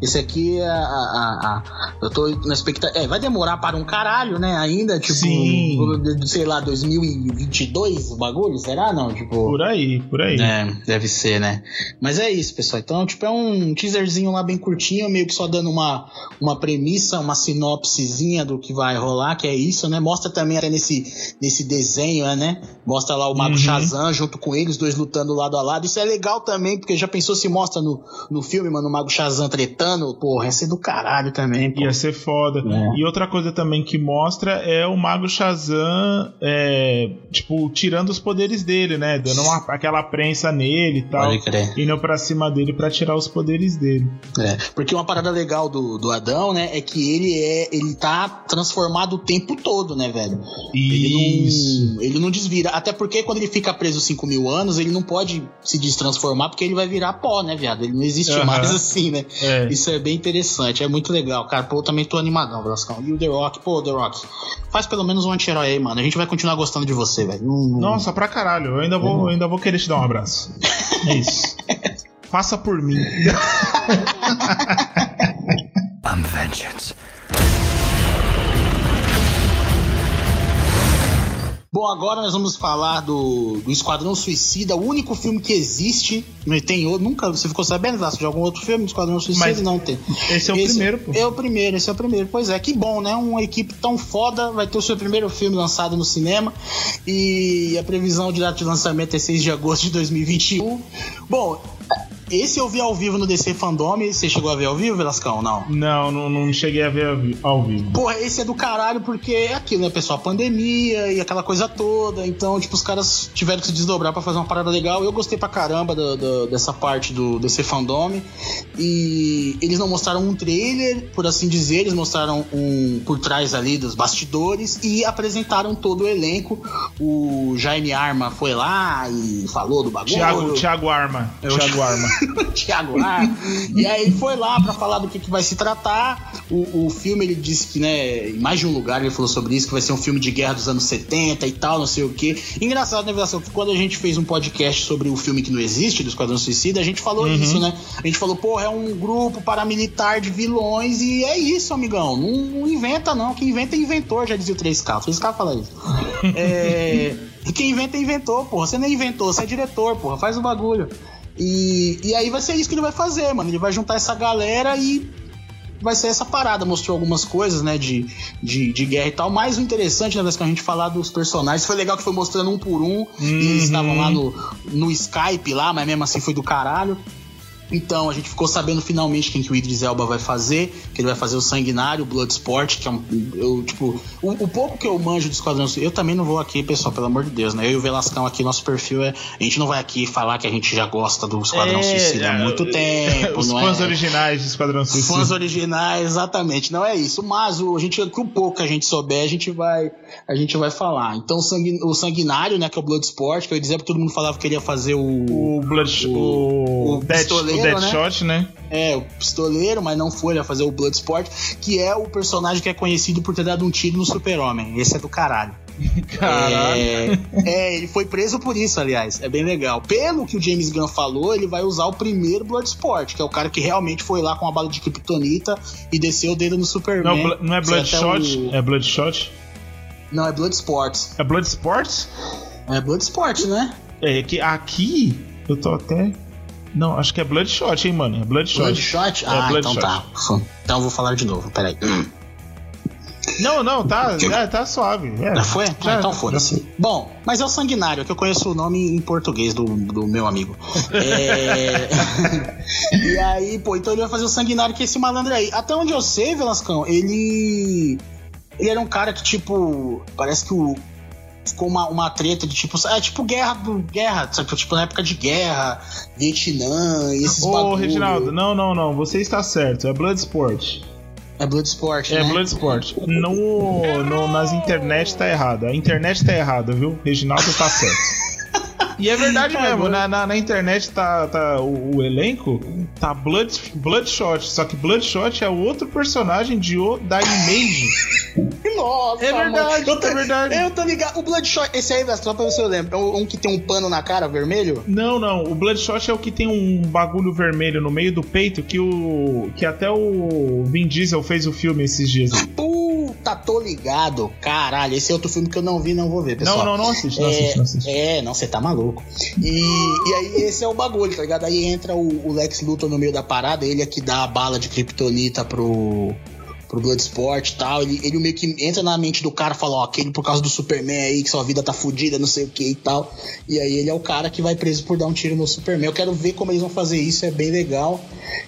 Esse aqui é a, a, a, Eu tô na expectativa. É, vai demorar para um caralho, né? Ainda, tipo. Sim. Sei lá, 2022 o bagulho? Será? Não, tipo. Por aí, por aí. É, deve ser, né? Mas é isso, pessoal. Então, tipo, é um teaserzinho lá bem curtinho, meio que só dando uma, uma premissa, uma sinopsezinha do que vai rolar, que é isso, né? Mostra também até nesse, nesse desenho, né? Mostra lá o Mago uhum. Shazam junto com eles, dois lutando lado a lado. Isso é legal também, porque já pensou se mostra no, no filme, mano, o Mago Shazam tretando, porra, ia ser do caralho também. Ia ser foda. É. E outra coisa também que mostra é o Mago Shazam, é, tipo, tirando os poderes dele, né? Dando uma, aquela prensa nele e tal. Indo pra cima dele para tirar os poderes dele. É, porque uma parada legal do, do Adão, né, é que ele é. Ele tá transformado o tempo todo, né, velho? Isso. Ele não, ele não desvira. Até porque quando ele fica preso 5 mil anos, ele não pode se destransformar porque ele vai virar pó, né, viado? Ele não existe uhum. mais assim, né? É. Isso é bem interessante, é muito legal, cara. Pô, eu também tô animadão, Velascão. E o The Rock, pô, The Rock, faz pelo menos um anti-herói aí, mano. A gente vai continuar gostando de você, velho. Nossa, pra caralho. Eu ainda vou, uhum. ainda vou querer te dar um abraço. É isso. Faça por mim. I'm vengeance. Bom, agora nós vamos falar do, do Esquadrão Suicida, o único filme que existe. Não tem outro. Nunca você ficou sabendo, Vasco, de algum outro filme do Esquadrão Suicida? Mas não tem. Esse é o esse primeiro, pô. É o primeiro, esse é o primeiro. Pois é, que bom, né? Uma equipe tão foda vai ter o seu primeiro filme lançado no cinema. E a previsão de data de lançamento é 6 de agosto de 2021. Bom, esse eu vi ao vivo no DC Fandom. Você chegou a ver ao vivo, Velascão? Não? Não, não, não cheguei a ver ao vivo. Porra, esse é do caralho porque é aquilo, né, pessoal? Pandemia e aquela coisa toda. Então, tipo, os caras tiveram que se desdobrar para fazer uma parada legal. Eu gostei pra caramba do, do, dessa parte do DC Fandom. E eles não mostraram um trailer, por assim dizer. Eles mostraram um por trás ali dos bastidores e apresentaram todo o elenco. O Jaime Arma foi lá e falou do bagulho. Thiago, Thiago Arma. Eu... Thiago Arma. Tiago lá. e aí ele foi lá para falar do que, que vai se tratar. O, o filme ele disse que, né, em mais de um lugar ele falou sobre isso, que vai ser um filme de guerra dos anos 70 e tal, não sei o que. Engraçado, né, Vilação, que quando a gente fez um podcast sobre o filme que não existe, do Esquadrão Suicida, a gente falou uhum. isso, né? A gente falou, porra, é um grupo paramilitar de vilões e é isso, amigão. Não, não inventa, não. Quem inventa é inventor, já dizia o 3K. O 3K fala isso. é. E quem inventa, inventou, porra. Você nem inventou, você é diretor, porra. Faz o bagulho. E, e aí vai ser isso que ele vai fazer, mano. Ele vai juntar essa galera e vai ser essa parada. Mostrou algumas coisas, né, de, de, de guerra e tal. Mas o interessante, né, que a gente falar dos personagens, foi legal que foi mostrando um por um. Uhum. E eles estavam lá no, no Skype lá, mas mesmo assim foi do caralho. Então a gente ficou sabendo finalmente quem que o Idris Elba vai fazer, que ele vai fazer o Sanguinário, o Bloodsport, que é um. Eu, tipo, o, o pouco que eu manjo do Esquadrão Eu também não vou aqui, pessoal, pelo amor de Deus, né? Eu e o Velascão aqui, nosso perfil é. A gente não vai aqui falar que a gente já gosta do Esquadrão é, Suicida há é, muito tempo. Os fãs é? originais do Esquadrão Suicida. Fãs originais, exatamente. Não é isso. Mas o, a gente, com o pouco que a gente souber, a gente vai, a gente vai falar. Então o, o Sanguinário, né, que é o Bloodsport, que eu ia dizer porque todo mundo falava que queria fazer o. O Blood. O, o, o, Dead, o Deadshot, né? né? É, o pistoleiro, mas não foi, ele vai fazer o Bloodsport, que é o personagem que é conhecido por ter dado um tiro no Super-Homem. Esse é do caralho. Caralho. É, é, ele foi preso por isso, aliás. É bem legal. Pelo que o James Gunn falou, ele vai usar o primeiro Bloodsport, que é o cara que realmente foi lá com a bala de Kryptonita e desceu o dedo no Superman. Não, não é Bloodshot? O... É Bloodshot? Não, é Bloodsport. É Bloodsport? É Bloodsport, né? É que aqui eu tô até não, acho que é Bloodshot, hein, mano? É Bloodshot. Bloodshot? É ah, Bloodshot. então tá. Então eu vou falar de novo, peraí. Não, não, tá, é, tá suave. É, já foi? Já, ah, então foda-se. Bom, mas é o Sanguinário, que eu conheço o nome em português do, do meu amigo. É... e aí, pô, então ele vai fazer o Sanguinário, que é esse malandro aí. Até onde eu sei, Velascão, ele. Ele era um cara que, tipo, parece que o, ficou uma, uma treta de tipo. É tipo guerra do. Guerra, sabe? Tipo, na época de guerra, Vietnã, esses Ô, bagulho. Reginaldo, não, não, não. Você está certo. É Bloodsport. É Bloodsport, é né? É Bloodsport. No, no, nas internet tá errado. A internet tá errada, viu? Reginaldo tá certo. E é verdade mesmo, na, na, na, internet tá, tá o, o, elenco, tá Blood, Bloodshot, só que Bloodshot é outro personagem de o, da Image. Nossa, é verdade, tô, é verdade. Eu tô ligado. O Bloodshot, esse aí, só pra eu lembro, é um que tem um pano na cara vermelho? Não, não. O Bloodshot é o que tem um bagulho vermelho no meio do peito que o. que até o Vin Diesel fez o filme esses dias. Puta, tô ligado. Caralho, esse é outro filme que eu não vi, não vou ver, pessoal. Não, não, não assiste, não é, assiste, não assiste. É, não, você tá maluco. E, e aí esse é o bagulho, tá ligado? Aí entra o, o Lex Luthor no meio da parada, ele é que dá a bala de kryptonita pro pro Bloodsport e tal. Ele, ele meio que entra na mente do cara e fala, ó, aquele por causa do Superman aí, que sua vida tá fodida, não sei o que e tal. E aí ele é o cara que vai preso por dar um tiro no Superman. Eu quero ver como eles vão fazer isso, é bem legal.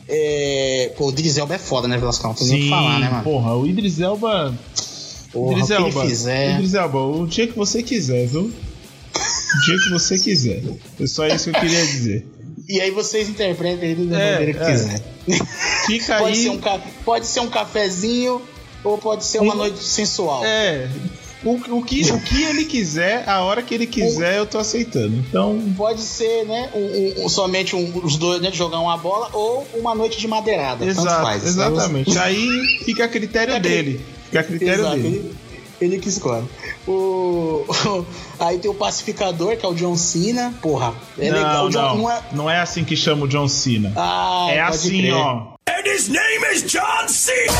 É... Pô, o Idris Elba é foda, né, Velascão? Não tem nem o que falar, né, mano? Porra, o Idris Elba. Porra, Idris Elba, fizer... Idris Elba, o dia que você quiser, viu? O dia que você quiser. É só isso que eu queria dizer. E aí vocês interpretam ele da é, maneira que é. quiser. Fica pode aí. Ser um, pode ser um cafezinho ou pode ser uma um, noite sensual. É. O, o, que, o que ele quiser, a hora que ele quiser, eu tô aceitando. Então. Pode ser, né? Um, um, somente os dois, né? Jogar uma bola ou uma noite de madeirada. Exato, faz, exatamente. Aí fica a critério dele. Fica a critério Exato. dele. Ele, que escolhe. O, aí tem o pacificador, que é o John Cena. Porra, é não, legal. John, não, não, é... não é assim que chama o John Cena. Ah, é assim, crer. ó. And his name is John Cena!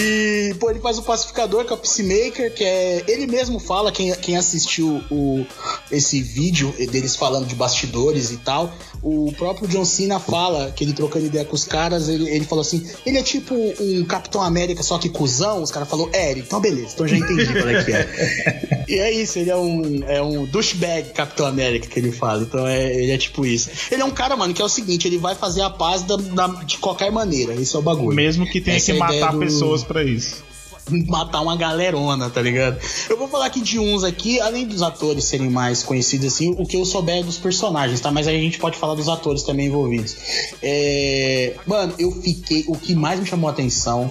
E, pô, ele faz o pacificador, que é o Peacemaker, que é. Ele mesmo fala, quem, quem assistiu o, esse vídeo deles falando de bastidores e tal, o próprio John Cena fala, que ele trocando ideia com os caras, ele, ele falou assim: ele é tipo um Capitão América, só que cuzão. Os caras falaram, é, então beleza, então já entendi qual é que é. e é isso, ele é um, é um douchebag Capitão América que ele fala. Então é, ele é tipo isso. Ele é um cara, mano, que é o seguinte: ele vai fazer a paz da, da, de qualquer maneira. Esse é o bagulho. Mesmo que tenha Essa que é matar pessoas para isso matar uma galerona, tá ligado? Eu vou falar aqui de uns aqui, além dos atores serem mais conhecidos assim, o que eu souber dos personagens, tá? Mas aí a gente pode falar dos atores também envolvidos. É... Mano, eu fiquei. O que mais me chamou a atenção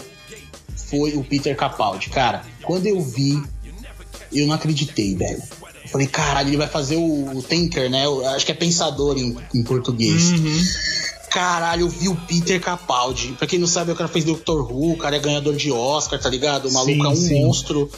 foi o Peter Capaldi. Cara, quando eu vi, eu não acreditei, velho. Eu falei, caralho, ele vai fazer o, o Thinker, né? Eu acho que é pensador em, em português. Uhum caralho, eu vi o Peter Capaldi. Pra quem não sabe, o cara fez Doctor Who, o cara é ganhador de Oscar, tá ligado? O maluco sim, é um sim. monstro.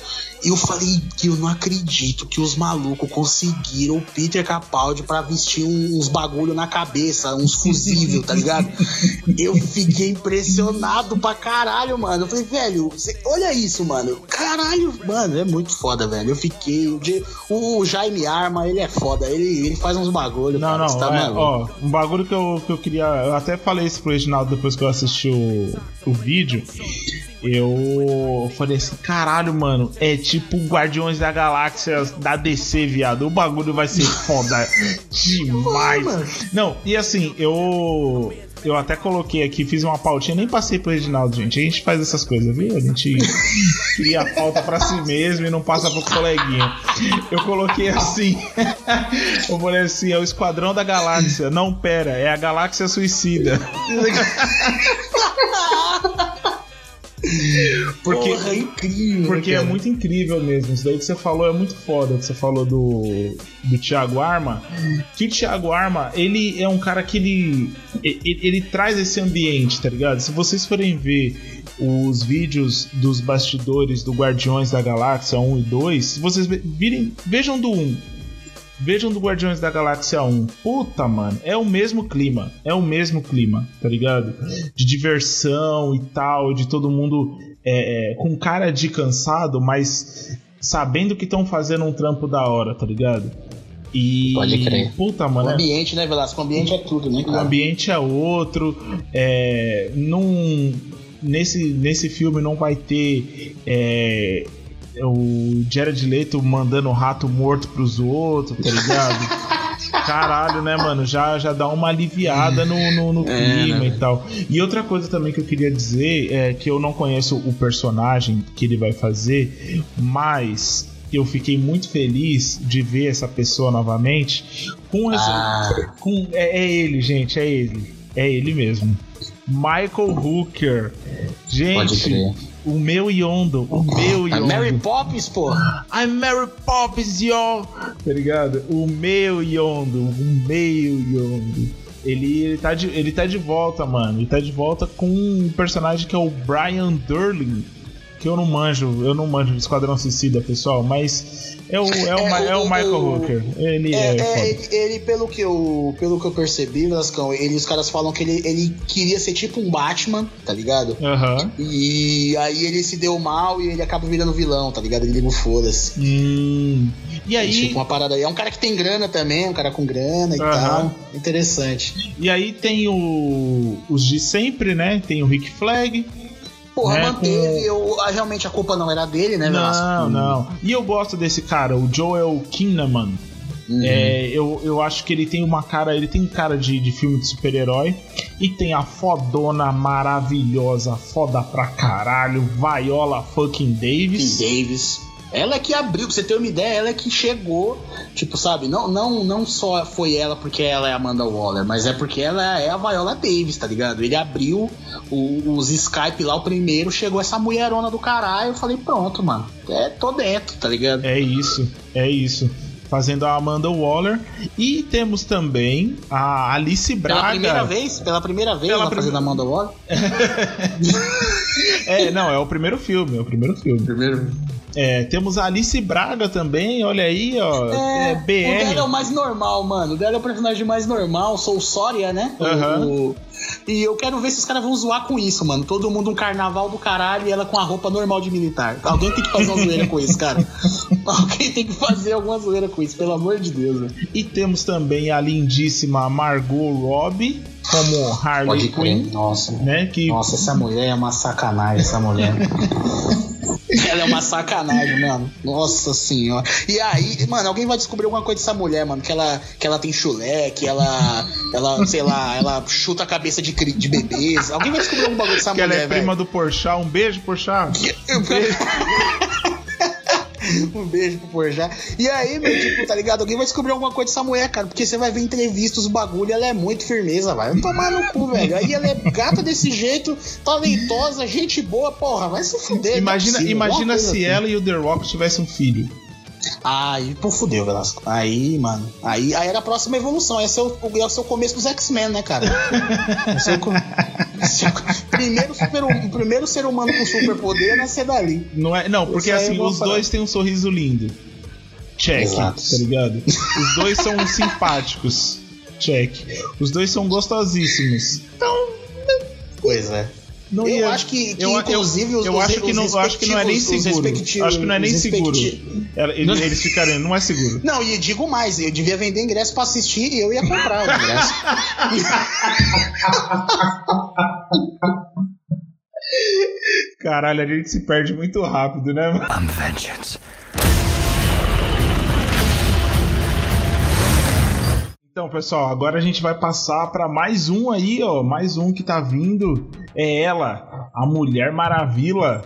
E eu falei que eu não acredito que os malucos conseguiram o Peter Capaldi para vestir uns bagulho na cabeça, uns fusível, tá ligado? eu fiquei impressionado pra caralho, mano. Eu falei, velho, cê, olha isso, mano. Caralho, mano, é muito foda, velho. Eu fiquei. O, o Jaime Arma, ele é foda. Ele, ele faz uns bagulho. Não, cara, não, tá é, ó, um bagulho que eu, que eu queria eu até falei isso pro Reginaldo depois que eu assisti o, o vídeo. Eu falei assim, caralho, mano, é tipo Guardiões da Galáxia da DC, viado. O bagulho vai ser foda demais. Não, e assim, eu eu até coloquei aqui, fiz uma pautinha, nem passei pro Reginaldo, gente. A gente faz essas coisas, viu? A gente cria a pauta pra si mesmo e não passa pro coleguinha. Eu coloquei assim. eu falei assim: é o Esquadrão da Galáxia. Não, pera, é a Galáxia Suicida. Porque, Porra, é incrível. Porque é cara. é muito incrível mesmo. Isso daí que você falou é muito foda. Que você falou do, do Thiago Arma. Que o Thiago Arma, ele é um cara que ele, ele, ele traz esse ambiente, tá ligado? Se vocês forem ver os vídeos dos bastidores do Guardiões da Galáxia 1 e 2, se vocês virem, vejam do 1 Vejam do Guardiões da Galáxia 1. Puta, mano, é o mesmo clima. É o mesmo clima, tá ligado? De diversão e tal, de todo mundo é, é, com cara de cansado, mas sabendo que estão fazendo um trampo da hora, tá ligado? E. Pode crer. Puta, mano. O é ambiente, né, Velasco? O ambiente é tudo, né, cara? O ambiente é outro. É. Num. Nesse, nesse filme não vai ter. É, o Jared Leto mandando rato morto pros outros, tá ligado? Caralho, né, mano? Já, já dá uma aliviada no, no, no é, clima é, né? e tal. E outra coisa também que eu queria dizer é que eu não conheço o personagem que ele vai fazer, mas eu fiquei muito feliz de ver essa pessoa novamente com, ah. com é, é ele, gente, é ele. É ele mesmo. Michael Hooker. Gente, O meu Yondo, o meu Yondo. Mary Poppins, pô. I'm Mary Poppins, yo! Tá ligado? O meu Yondo, o meu Yondo. Ele, ele, tá de, ele tá de volta, mano. Ele tá de volta com um personagem que é o Brian Durling. Que eu não manjo, eu não manjo do Esquadrão Suicida, pessoal, mas é o, é o, é, é o, o Michael o, Hooker. Ele é. é ele, ele, pelo, que eu, pelo que eu percebi, Velascão, ele, os caras falam que ele, ele queria ser tipo um Batman, tá ligado? Uhum. E aí ele se deu mal e ele acaba virando vilão, tá ligado? Ele liga foda-se. Hum. E aí. Tipo, uma parada aí. É um cara que tem grana também, um cara com grana e tal. Interessante. E aí tem o, os de sempre, né? Tem o Rick Flag Porra, né, manteve. Com... Eu, realmente a culpa não era dele, né, Não, não. E eu gosto desse cara, o Joel Kinnaman. Uhum. É, eu, eu acho que ele tem uma cara, ele tem cara de, de filme de super-herói e tem a fodona maravilhosa, foda pra caralho, Viola fucking Davis. Davis. Ela é que abriu, pra você ter uma ideia, ela é que chegou, tipo, sabe? Não, não, não só foi ela porque ela é Amanda Waller, mas é porque ela é a Viola Davis, tá ligado? Ele abriu o, os Skype lá, o primeiro, chegou essa mulherona do caralho, eu falei, pronto, mano, é, tô dentro, tá ligado? É isso, é isso fazendo a Amanda Waller. E temos também a Alice Braga. Pela primeira vez? Pela primeira vez pela ela prim... fazendo a Amanda Waller? é, não, é o primeiro filme, é o primeiro filme. Primeiro. É, temos a Alice Braga também, olha aí, ó. É, é BR. O dela é o mais normal, mano. O dela é o personagem mais normal, sou Soria, né? Uhum. O, e eu quero ver se os caras vão zoar com isso, mano. Todo mundo um carnaval do caralho e ela com a roupa normal de militar. Alguém tem que fazer uma zoeira com isso, cara. Alguém tem que fazer alguma zoeira com isso, pelo amor de Deus. Mano. E temos também a lindíssima Margot Robbie como Harley Quinn. Nossa, né? Que... Nossa, essa mulher é uma sacanagem, essa mulher. Ela é uma sacanagem, mano. Nossa senhora. E aí, mano, alguém vai descobrir alguma coisa dessa mulher, mano. Que ela, que ela tem chulé, que ela, ela, sei lá, ela chuta a cabeça de, de bebês. Alguém vai descobrir algum bagulho dessa que mulher, Que ela é prima do Porchat. Um beijo, Porchat. Um beijo. um beijo pro Porjá. E aí, meu, tipo, tá ligado? Alguém vai descobrir alguma coisa dessa mulher, cara. Porque você vai ver entrevistas, o bagulho, ela é muito firmeza, vai tomar no cu, velho. Aí ela é gata desse jeito, talentosa, gente boa, porra, vai se fuder. Imagina, é imagina se assim. ela e o The Rock tivessem um filho. Aí, pô, fudeu, Velasco. Aí, mano. Aí, aí era a próxima evolução. Esse é o, é o começo dos X-Men, né, cara? É o, o primeiro, super, o primeiro ser humano com superpoder nascer dali. Não, é, não porque assim, os falar. dois têm um sorriso lindo. Check, Exato. tá ligado? Os dois são simpáticos. Check. Os dois são gostosíssimos. Então. Pois é. Não eu ia, acho que, que eu, inclusive, eu, os, eu acho que não, acho que não é nem seguro. Acho que não é nem seguro. Eles, eles ficariam, não é seguro. Não, e digo mais, eu devia vender ingresso para assistir e eu ia comprar o ingresso. Caralho, a gente se perde muito rápido, né? I'm vengeance. Pessoal, agora a gente vai passar para mais um aí, ó, mais um que tá vindo. É ela, a Mulher Maravilha.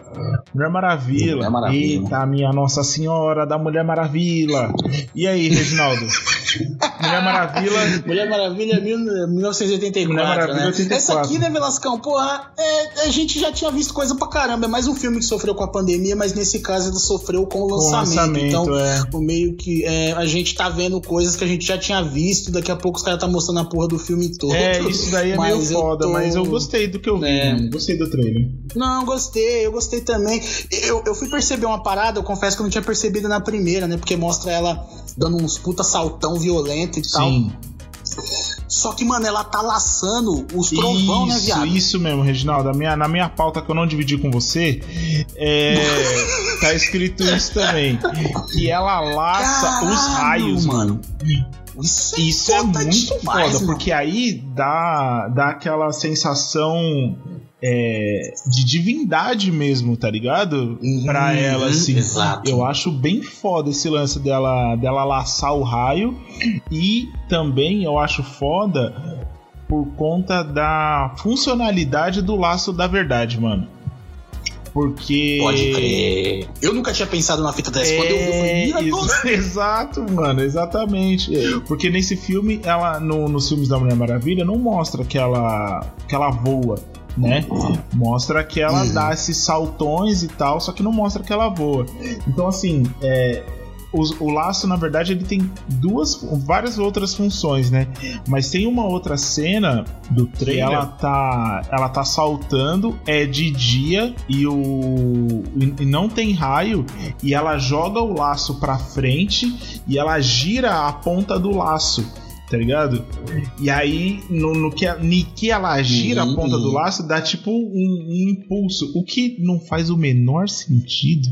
Mulher Maravilha. Mulher Maravilha. Eita, minha Nossa Senhora da Mulher Maravilha. E aí, Reginaldo? Mulher Maravilha. Mulher Maravilha 1984. Mulher Maravilha né? 84. Essa aqui, né, Velascão? Porra, é, a gente já tinha visto coisa pra caramba. É mais um filme que sofreu com a pandemia, mas nesse caso ele sofreu com o lançamento. Com lançamento então, é. o meio que é, a gente tá vendo coisas que a gente já tinha visto. Daqui a pouco os caras tá mostrando a porra do filme todo. É, isso daí é meio foda, tô... mas eu gostei do que eu vi. É. Gostei do trailer. Não, gostei, eu gostei também. Eu, eu fui perceber uma parada, eu confesso que eu não tinha percebido na primeira, né? Porque mostra ela dando uns puta saltão violento e Sim. tal. Só que, mano, ela tá laçando os trovão, né, viado? Isso mesmo, Reginaldo. Na minha, na minha pauta que eu não dividi com você, é, tá escrito isso também. Que ela laça Caralho, os raios, mano. Isso é, isso é muito demais, foda, mano. porque aí dá, dá aquela sensação é, de divindade mesmo, tá ligado? Uhum, pra ela, assim. Exato. Eu acho bem foda esse lance dela, dela laçar o raio. E também eu acho foda por conta da funcionalidade do laço da verdade, mano. Porque. Pode crer. Eu nunca tinha pensado na fita dessa. É... Quando eu vi, eu falei, ex Exato, mano, exatamente. É. Porque nesse filme, ela, no, nos filmes da Mulher Maravilha, não mostra que ela, que ela voa né? Mostra que ela uhum. dá esses saltões e tal, só que não mostra que ela voa. Então, assim, é, o, o, laço, na verdade, ele tem duas, várias outras funções, né? Mas tem uma outra cena do trailer, ela tá, ela tá saltando, é de dia e o e não tem raio e ela joga o laço para frente e ela gira a ponta do laço tá ligado? E aí, no, no que, no que ela gira uhum, a ponta do laço, dá tipo um, um, impulso, o que não faz o menor sentido.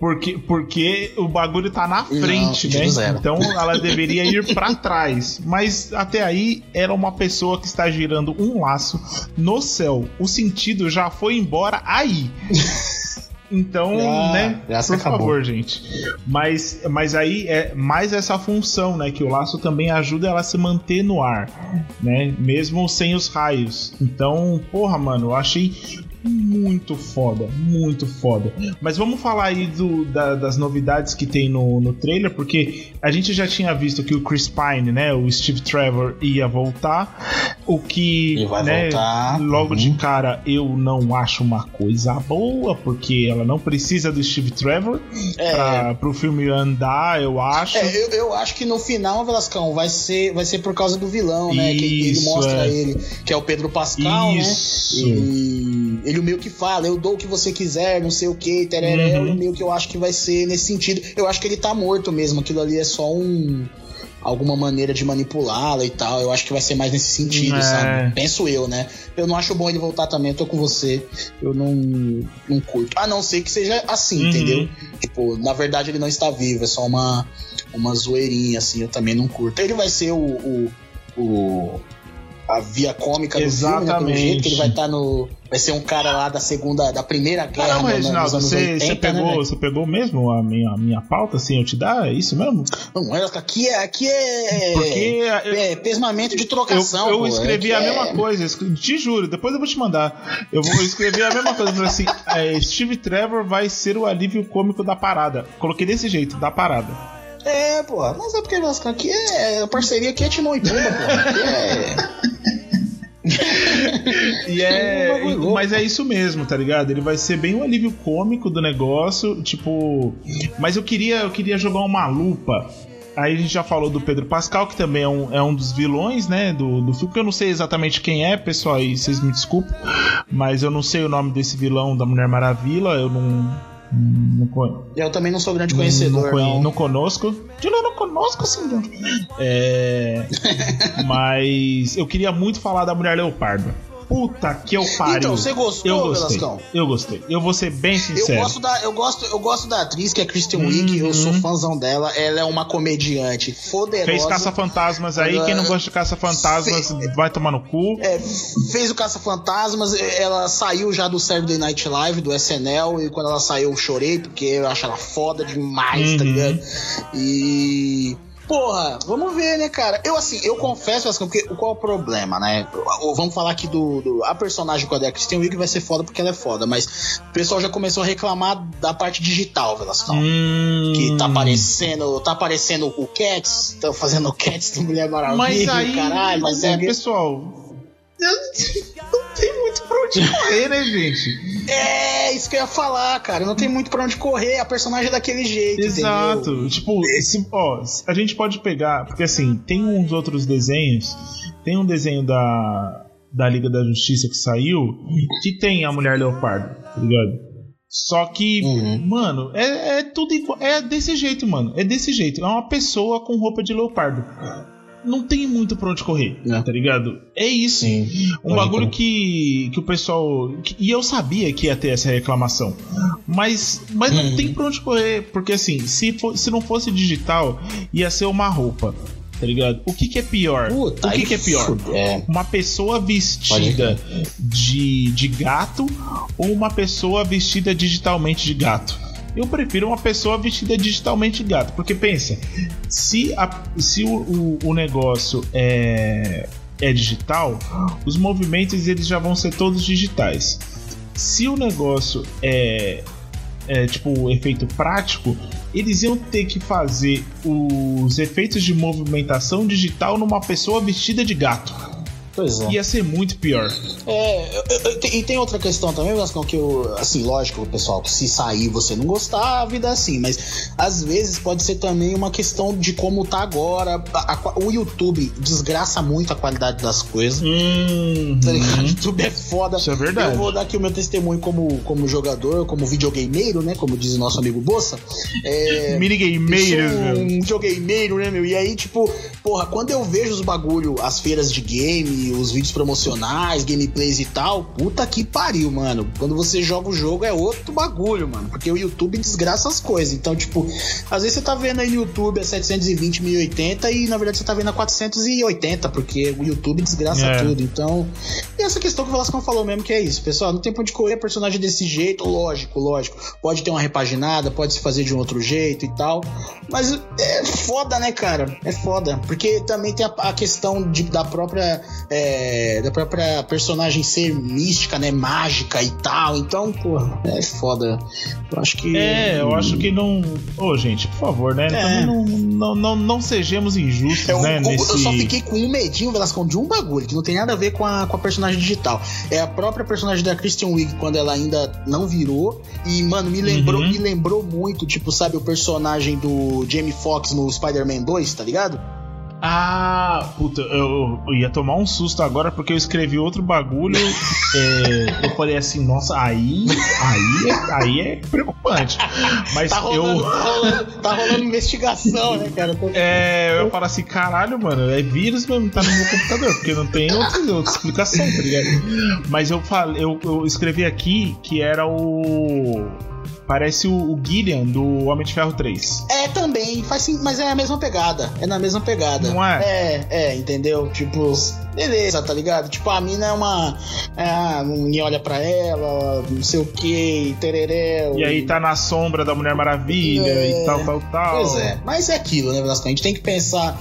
Porque, porque o bagulho tá na frente, Não, né? Então ela deveria ir para trás. Mas até aí era uma pessoa que está girando um laço no céu. O sentido já foi embora aí. Então, ah, né? Por acabou. favor, gente. Mas, mas aí é mais essa função, né? Que o laço também ajuda ela a se manter no ar, né? Mesmo sem os raios. Então, porra, mano, eu achei muito foda, muito foda. Mas vamos falar aí do, da, das novidades que tem no, no trailer, porque a gente já tinha visto que o Chris Pine, né, o Steve Trevor ia voltar, o que, né, voltar. logo uhum. de cara eu não acho uma coisa boa, porque ela não precisa do Steve Trevor é. pra, pro filme andar, eu acho. É, eu, eu, acho que no final, Velascão, vai ser, vai ser por causa do vilão, né, Isso, que ele mostra é. ele, que é o Pedro Pascal, né, Isso. né, e ele meio que fala, eu dou o que você quiser, não sei o que, tereré, uhum. meio que eu acho que vai ser nesse sentido. Eu acho que ele tá morto mesmo, aquilo ali é só um alguma maneira de manipulá-la e tal. Eu acho que vai ser mais nesse sentido, é. sabe? Penso eu, né? Eu não acho bom ele voltar também, eu tô com você. Eu não, não curto. A não ser que seja assim, uhum. entendeu? Tipo, na verdade ele não está vivo, é só uma, uma zoeirinha, assim, eu também não curto. Ele vai ser o, o, o a via cômica do Exatamente. filme, né, jeito, que ele vai estar tá no. Vai ser um cara lá da segunda, da primeira guerra. Caramba, né, Reginaldo, você, 80, você, pegou, né, você pegou mesmo a minha, a minha pauta, assim, eu te dar? É isso mesmo? Não, aqui é. Aqui é. Porque. É, é pesmamento de trocação. Eu, eu pô, escrevi é a mesma é... coisa, te juro, depois eu vou te mandar. Eu vou escrever a mesma coisa, assim, é, Steve Trevor vai ser o alívio cômico da parada. Coloquei desse jeito, da parada. É, pô, mas é porque aqui é. A parceria aqui é Timão e Pumba, pô. Aqui é. e é, mas é isso mesmo, tá ligado? Ele vai ser bem um alívio cômico do negócio, tipo, mas eu queria, eu queria jogar uma lupa. Aí a gente já falou do Pedro Pascal, que também é um, é um dos vilões, né, do, do filme, que eu não sei exatamente quem é, pessoal, aí vocês me desculpem, mas eu não sei o nome desse vilão da Mulher Maravilha, eu não, não, eu também não sou grande conhecedor. Não, não. não conosco. De novo, não conosco, sim. É, mas eu queria muito falar da Mulher Leopardo. Puta que eu pariu. Então, você gostou, eu gostei, Velascão? Eu gostei. Eu vou ser bem sincero. Eu gosto da, eu gosto, eu gosto da atriz, que é Kristen Wiig. Uhum. Eu sou fãzão dela. Ela é uma comediante foderosa. Fez Caça-Fantasmas aí. Ela... Quem não gosta de Caça-Fantasmas Fe... vai tomar no cu. É, fez o Caça-Fantasmas. Ela saiu já do Saturday Night Live, do SNL. E quando ela saiu, eu chorei, porque eu acho ela foda demais, tá uhum. tá ligado? E porra, vamos ver, né, cara? Eu, assim, eu confesso, assim, porque qual é o problema, né? Vamos falar aqui do. do a personagem com a Kristen Wiig vai ser foda porque ela é foda, mas o pessoal já começou a reclamar da parte digital, Velascão. Hum. Que tá aparecendo, tá aparecendo o Cats, tá fazendo o Cats do Mulher Maravilha, mas aí, caralho. Mas é, pessoal, não tem muito pra onde correr, né, gente? É, isso que eu ia falar, cara. Não tem muito pra onde correr. A personagem é daquele jeito. Exato. Entendeu? Tipo, esse, ó, a gente pode pegar. Porque assim, tem uns outros desenhos. Tem um desenho da, da Liga da Justiça que saiu que tem a Mulher Leopardo, tá ligado? Só que, uhum. mano, é, é tudo igual. É desse jeito, mano. É desse jeito. É uma pessoa com roupa de leopardo não tem muito pra onde correr, é. tá ligado? É isso. Sim, um bagulho que, que o pessoal. Que, e eu sabia que ia ter essa reclamação. Mas, mas não uhum. tem pra onde correr. Porque assim, se, for, se não fosse digital, ia ser uma roupa. Tá ligado? O que, que é pior? Puta, o que, que é pior? É. Uma pessoa vestida de, de gato ou uma pessoa vestida digitalmente de gato? Eu prefiro uma pessoa vestida digitalmente gato. Porque pensa, se, a, se o, o, o negócio é, é digital, os movimentos eles já vão ser todos digitais. Se o negócio é, é tipo efeito prático, eles iam ter que fazer os efeitos de movimentação digital numa pessoa vestida de gato. Pois é. Ia ser muito pior. É, e tem outra questão também, Vascão, que eu, assim, lógico, pessoal, que se sair você não gostar, a vida é assim, mas às vezes pode ser também uma questão de como tá agora. A, a, o YouTube desgraça muito a qualidade das coisas. Hum, Tá ligado? O YouTube é foda. Isso é verdade. Eu vou dar aqui o meu testemunho como, como jogador, como videogameiro, né? Como diz o nosso amigo Bossa. É, meu. um videogameiro, né, meu? E aí, tipo, porra, quando eu vejo os bagulho, as feiras de game, os vídeos promocionais, gameplays e tal, puta que pariu, mano. Quando você joga o jogo é outro bagulho, mano. Porque o YouTube desgraça as coisas. Então, tipo, às vezes você tá vendo aí no YouTube a 720, 1080 e na verdade você tá vendo a 480, porque o YouTube desgraça É. tudo. Então, e essa questão que o Velascão falou mesmo, que é isso, pessoal. Não tem pra onde correr personagem desse jeito, lógico, lógico. Pode ter uma repaginada, pode se fazer de um outro jeito e tal. Mas é foda, né, cara? É foda. Porque também tem a, a questão de, da própria. É, da própria personagem ser mística, né? Mágica e tal. Então, pô, é foda. Eu acho que. É, eu acho que não. Ô, gente, por favor, né? Também não, não, não, não sejamos injustos, É, o- né? o- nesse... Eu só fiquei com um medinho, Velascão, de um bagulho, que não tem nada a ver com a, com a personagem digital. É a própria personagem da Christian Wiig, quando ela ainda não virou. E, mano, me lembrou, Uhum. me lembrou muito, tipo, sabe, o personagem do Jamie Foxx no Spider-Man 2, tá ligado? Ah, puta, eu, eu ia tomar um susto agora porque eu escrevi outro bagulho. é, eu falei assim, nossa, aí, aí, é, aí é preocupante. Mas Tá rolando, eu. tá rolando, tá rolando investigação, né, cara? Tô- É, eu falo assim, caralho, mano, é vírus mesmo, tá no meu computador, porque não tem outra, outra explicação, tá ligado? Mas eu falei, eu, eu escrevi aqui que era o. Parece o, o Gillian do Homem de Ferro 3. É, também, faz sim, mas é a mesma pegada. É na mesma pegada. Não é? É, é, entendeu? Tipo, beleza, tá ligado? Tipo, a mina é uma. Ah, ninguém olha pra ela, não sei o que, tereré. E aí tá na sombra da Mulher Maravilha É. e tal, tal, tal. Pois é, mas é aquilo, né, Velasco? A gente tem que pensar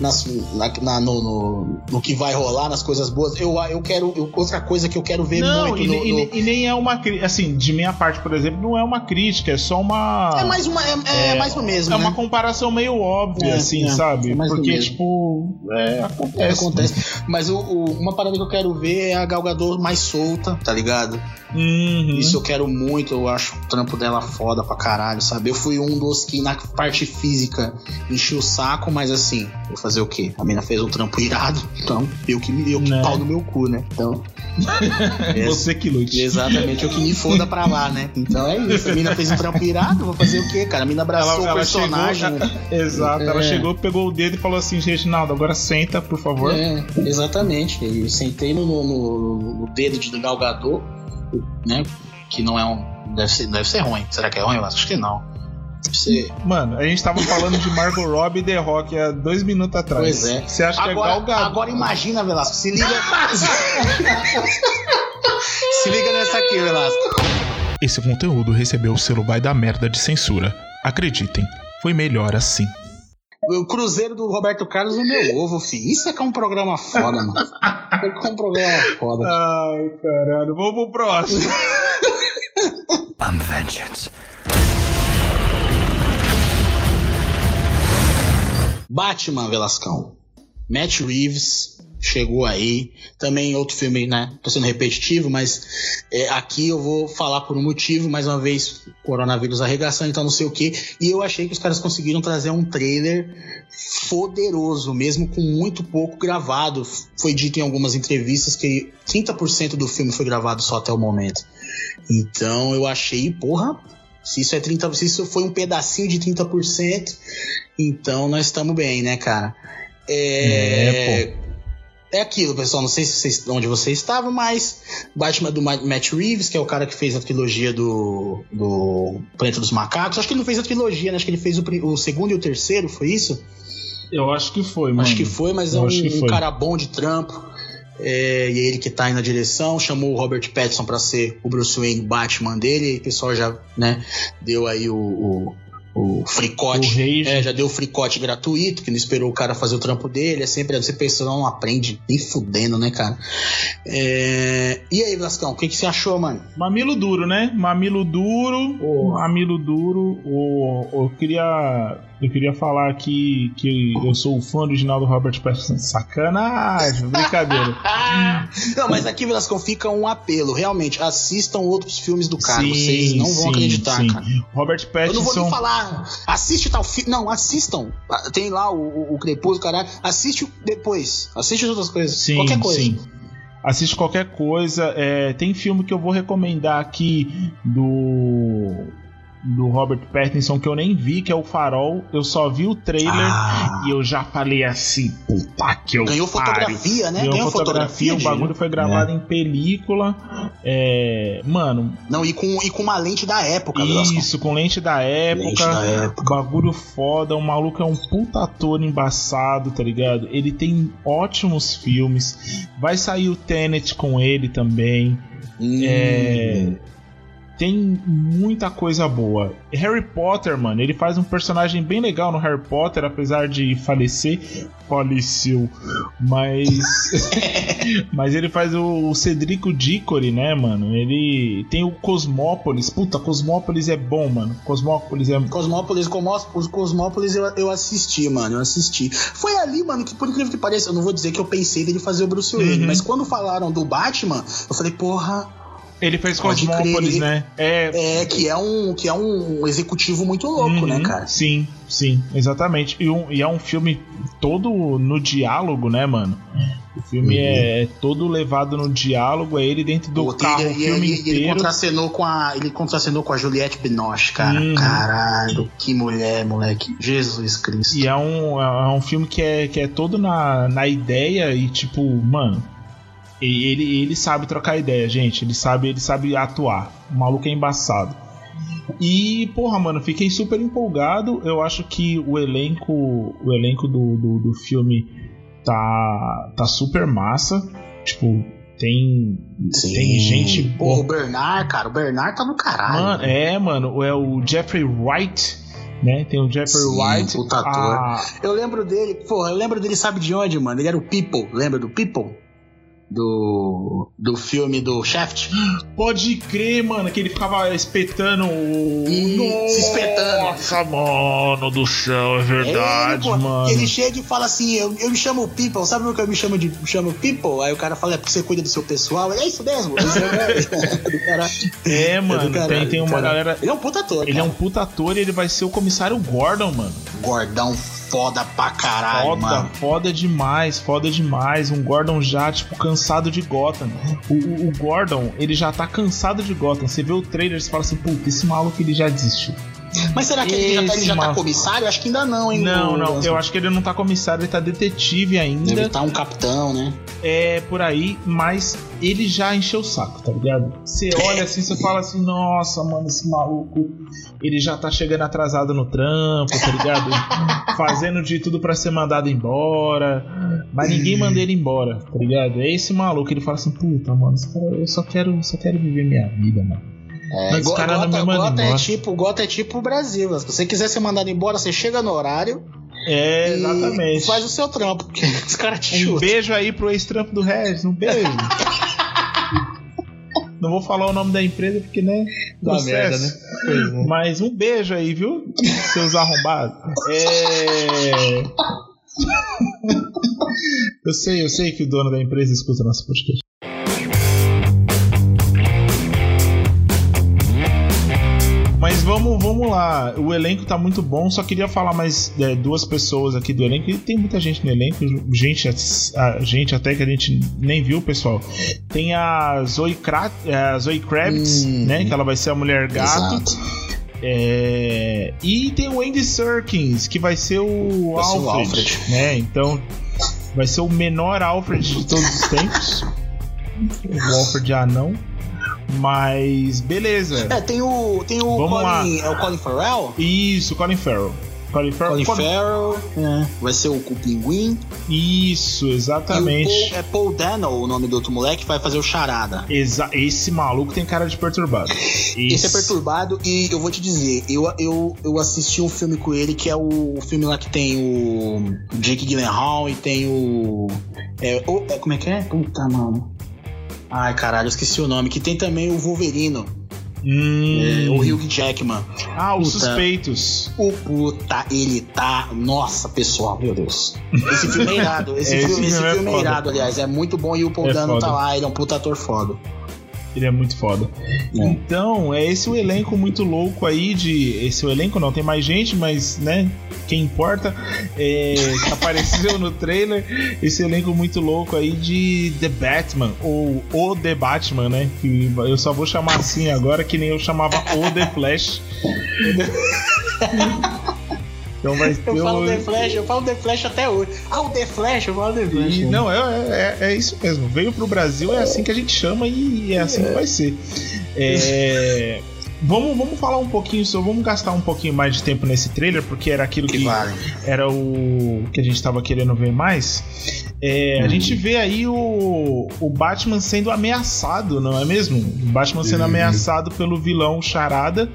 nas, na, na- no, no, no que vai rolar, nas coisas boas. Eu, eu quero. eu- outra coisa que eu quero ver Não, muito e, no. e no- e nem é uma assim, de minha parte, por exemplo, não é uma crítica, é só uma. É mais uma. É, é É, mais no mesmo. É né? uma comparação meio óbvia, É, assim, sabe? é Porque, tipo, é, acontece. Acontece. Mas o, o- uma parada que eu quero ver é a Galgador mais solta, tá ligado? Uhum. Isso eu quero muito, eu acho o trampo dela foda pra caralho, sabe? Eu fui um dos que na parte física enchi o saco, mas assim, vou fazer o quê? A mina fez um trampo irado, então eu que, eu que Né. pau no meu cu, né? Então. é- Você que lute. Exatamente, eu que me foda pra lá, né? Então é isso. A mina fez um trampo irado, vou fazer o quê, cara? A mina abraçou o personagem. chegou, exato, ela É. chegou, pegou o dedo e falou assim, Reginaldo, agora senta, por favor. É, exatamente. E sentei no, no, no- no dedo de galgador, né? Que não é um. Deve ser, deve ser ruim. Será que é ruim? Eu acho que não. Deve ser. Mano, a gente tava falando de Margot Robbie e The Rock há dois minutos atrás. Pois é. Você acha que é Agora, Gal Gadot? agora imagina, Velasco. Se liga. se liga nessa aqui, Velasco. Esse conteúdo recebeu o selo Vai da Merda de censura. Acreditem, foi melhor assim. O Cruzeiro do Roberto Carlos no meu ovo, filho. Isso é que é um programa foda, mano. Isso é que é um programa foda. Ai, caralho. Vamos pro próximo. I'm vengeance. Batman, Velascão. Matt Reeves chegou aí. Também outro filme, né? Tô sendo repetitivo, mas é, aqui eu vou falar por um motivo. Mais uma vez, coronavírus arregaçando, então não sei o que. E eu achei que os caras conseguiram trazer um trailer poderoso, mesmo com muito pouco gravado. Foi dito em algumas entrevistas que 30% do filme foi gravado só até o momento. Então eu achei, porra, se isso é 30, se isso foi um pedacinho de 30%, então nós estamos bem, né, cara? É, é aquilo, pessoal. Não sei se vocês, onde você estava, mas Batman do Ma- Matt Reeves, que é o cara que fez a trilogia do, do Planeta dos Macacos. Acho que ele não fez a trilogia, né? Acho que ele fez o, o segundo e o terceiro, foi isso? Eu acho que foi, mano. Acho que foi, mas é Eu um, que um foi. cara bom de trampo. É, e é ele que tá aí na direção, chamou o Robert Pattinson pra ser o Bruce Wayne Batman dele, e o pessoal já, né, deu aí o, o, o fricote. O. É, já deu o fricote gratuito, que não esperou o cara fazer o trampo dele. É sempre, você pensa, não aprende nem fudendo, né, cara? É, E aí, Blascão, o que, que você achou, mano? Mamilo duro, né? Mamilo duro. Oh. Mamilo duro. O, eu queria Eu queria falar aqui que eu sou o fã original do Robert Pattinson. Sacanagem, brincadeira. não, mas aqui, Velasco, fica um apelo. Realmente, assistam outros filmes do cara. Sim, Vocês não vão sim, acreditar, sim. cara. Robert Eu não vou Pattinson. nem falar, assiste tal filme. Não, assistam. Ah, Tem lá o, o, Crepúsculo, caralho. Assiste depois. Assiste as outras coisas. Sim, Qualquer coisa. sim. Assiste qualquer coisa. É, tem filme que eu vou recomendar aqui do do Robert Pattinson que eu nem vi, que é o Farol. Eu só vi o trailer Ah. e eu já falei assim, puta que eu Ganhou pariu. fotografia, né? Ganhou Ganhou fotografia, o de- bagulho foi gravado em película. É, mano, Não, e com, e com uma lente da época, isso, com lente da época. Lente da época. Bagulho foda, o maluco é um puta ator embaçado, tá ligado? Ele tem ótimos filmes. Vai sair o Tenet com ele também. Hum. É, Tem muita coisa boa. Harry Potter, mano, ele faz um personagem bem legal no Harry Potter, apesar de falecer. Faleceu. Mas. Mas ele faz o, o Cedrico Diggory, né, mano? Ele tem o Cosmópolis. Puta, Cosmópolis é bom, mano. Cosmópolis é. Cosmópolis, os Cosmópolis eu, eu assisti, mano, eu assisti. Foi ali, mano, que por incrível que pareça, eu não vou dizer que eu pensei dele fazer o Bruce Wayne, Uhum. mas quando falaram do Batman, eu falei, porra, Ele fez Cosmópolis, né? É. é que é um que é um executivo muito louco, Uhum, né, cara? Sim, sim, exatamente. E, um- e é um filme todo no diálogo, né, mano? O filme Uhum. é todo levado no diálogo, é ele dentro do Pô, carro e- o e- filme ele inteiro. contracenou com a ele contracenou com a Juliette Binoche, cara. Uhum. Caralho, que mulher, moleque. Jesus Cristo. E é um, é um filme que é, que é todo na, na ideia e tipo, mano. E- Ele, ele sabe trocar ideia, gente. Ele sabe, ele sabe atuar. O maluco é embaçado. E, porra, mano, fiquei super empolgado. Eu acho que o elenco. O elenco do, do, do filme tá. tá super massa. Tipo, tem. Tem gente. Pô, o Bernard, cara, o Bernard tá no caralho. Mano, é, mano, é o Jeffrey Wright, né? Tem o Jeffrey Sim, Wright. puta a- Eu lembro dele, pô, eu lembro dele, sabe de onde, mano? Ele era o People, lembra do People? Do, do filme do Shaft? Pode crer, mano, que ele ficava espetando o. Ih, se espetando. Nossa, mano do céu, é verdade, ele, mano. Ele chega e fala assim: eu, eu me chamo People, sabe por que eu me chamo de me chamo People? Aí o cara fala: é porque você cuida do seu pessoal. Ele, é isso mesmo. É. É, mano, caralho, tem, tem uma cara. galera. Ele é um puta ator. Ele é um cara. puta ator e ele vai ser o comissário Gordon, mano. gordão foda pra caralho, Foda, mano. foda demais, foda demais. Um Gordon já, tipo, cansado de Gotham. O, o- o Gordon, ele já tá cansado de Gotham. Você vê o trailer e você fala assim, puta, esse maluco ele já desistiu. Mas será que ele já, tá, ele já tá comissário? Acho que ainda não, hein? Não, não, eu acho que ele não tá comissário, ele tá detetive ainda. Deve estar um capitão, né? é por aí, mas ele já encheu o saco, tá ligado? Você olha assim, você fala assim, nossa, mano, esse maluco, ele já tá chegando atrasado no trampo, tá ligado? Fazendo de tudo pra ser mandado embora, mas ninguém manda ele embora, tá ligado? É esse maluco, ele fala assim, puta, mano, eu só quero, só quero viver minha vida, mano. É, Mas os Go- caras não Gota, Gota é tipo, Gota é tipo o Brasil. Se você quiser ser mandado embora, você chega no horário É, e exatamente. faz o seu trampo, porque os caras te Um chutam. beijo aí pro ex-trampo do Regis, um beijo. Não vou falar o nome da empresa porque, né? Dá merda, né? Pois é. Mas um beijo aí, viu? Seus arrombados. É. eu sei, eu sei que o dono da empresa escuta nosso podcast. Lá. O elenco tá muito bom. Só queria falar mais é, duas pessoas aqui do elenco. E tem muita gente no elenco. Gente, a, gente até que a gente nem viu, pessoal. Tem a Zoe, Krat, a Zoe Kravitz, Hum. né? Que ela vai ser a mulher gato. Exato. É, E tem o Andy Serkins, que vai ser o, Vai ser o Alfred, Alfred. né? Então vai ser o menor Alfred de todos os tempos. o Alfred anão. Mas beleza. É, tem o. Tem o Vamos lá. Colin. É o Colin Farrell? Isso, Colin Farrell. Colin Farrell. Colin Farrell. é. Vai ser o, o Pinguim. Isso, o exatamente. Paul, é Paul Dano, o nome do outro moleque, que vai fazer o Charada. Exa- esse maluco tem cara de perturbado. Esse é perturbado e eu vou te dizer, eu, eu, eu assisti um filme com ele que é o, filme lá que tem o Jake Gyllenhaal e tem o, é, o- é, Como é que é? Puta, mano. Ai, caralho, esqueci o nome. Que tem também o Wolverino. Hum. É, o Hugh Jackman. Ah, os Puta. suspeitos. O puta, ele tá. Nossa, pessoal, meu Deus. Esse filme é irado. Esse, Esse filme, esse filme é filme é, irado, aliás. É muito bom e o Paul É Dano tá foda. lá, ele é um puta ator foda. Ele é muito foda. É. Então, é esse o elenco muito louco aí de. Esse o elenco não, tem mais gente, mas, né? Quem importa é, que apareceu no trailer. Esse elenco muito louco aí de The Batman, ou O The Batman, né? Que eu só vou chamar assim agora, que nem eu chamava O The Flash. então vai ter Eu falo o- The Flash, eu falo The Flash até hoje. Ah, o The Flash, eu falo The Flash. E, não, é, é, é isso mesmo. Veio pro Brasil, é assim que a gente chama e é assim que vai ser. É, vamos, vamos falar um pouquinho sobre. Vamos gastar um pouquinho mais de tempo nesse trailer, porque era aquilo que, que vale. era o que a gente tava querendo ver mais. É, A Hum. gente vê aí o, o Batman sendo ameaçado, não é mesmo? O Batman sendo Uhum. ameaçado pelo vilão Charada,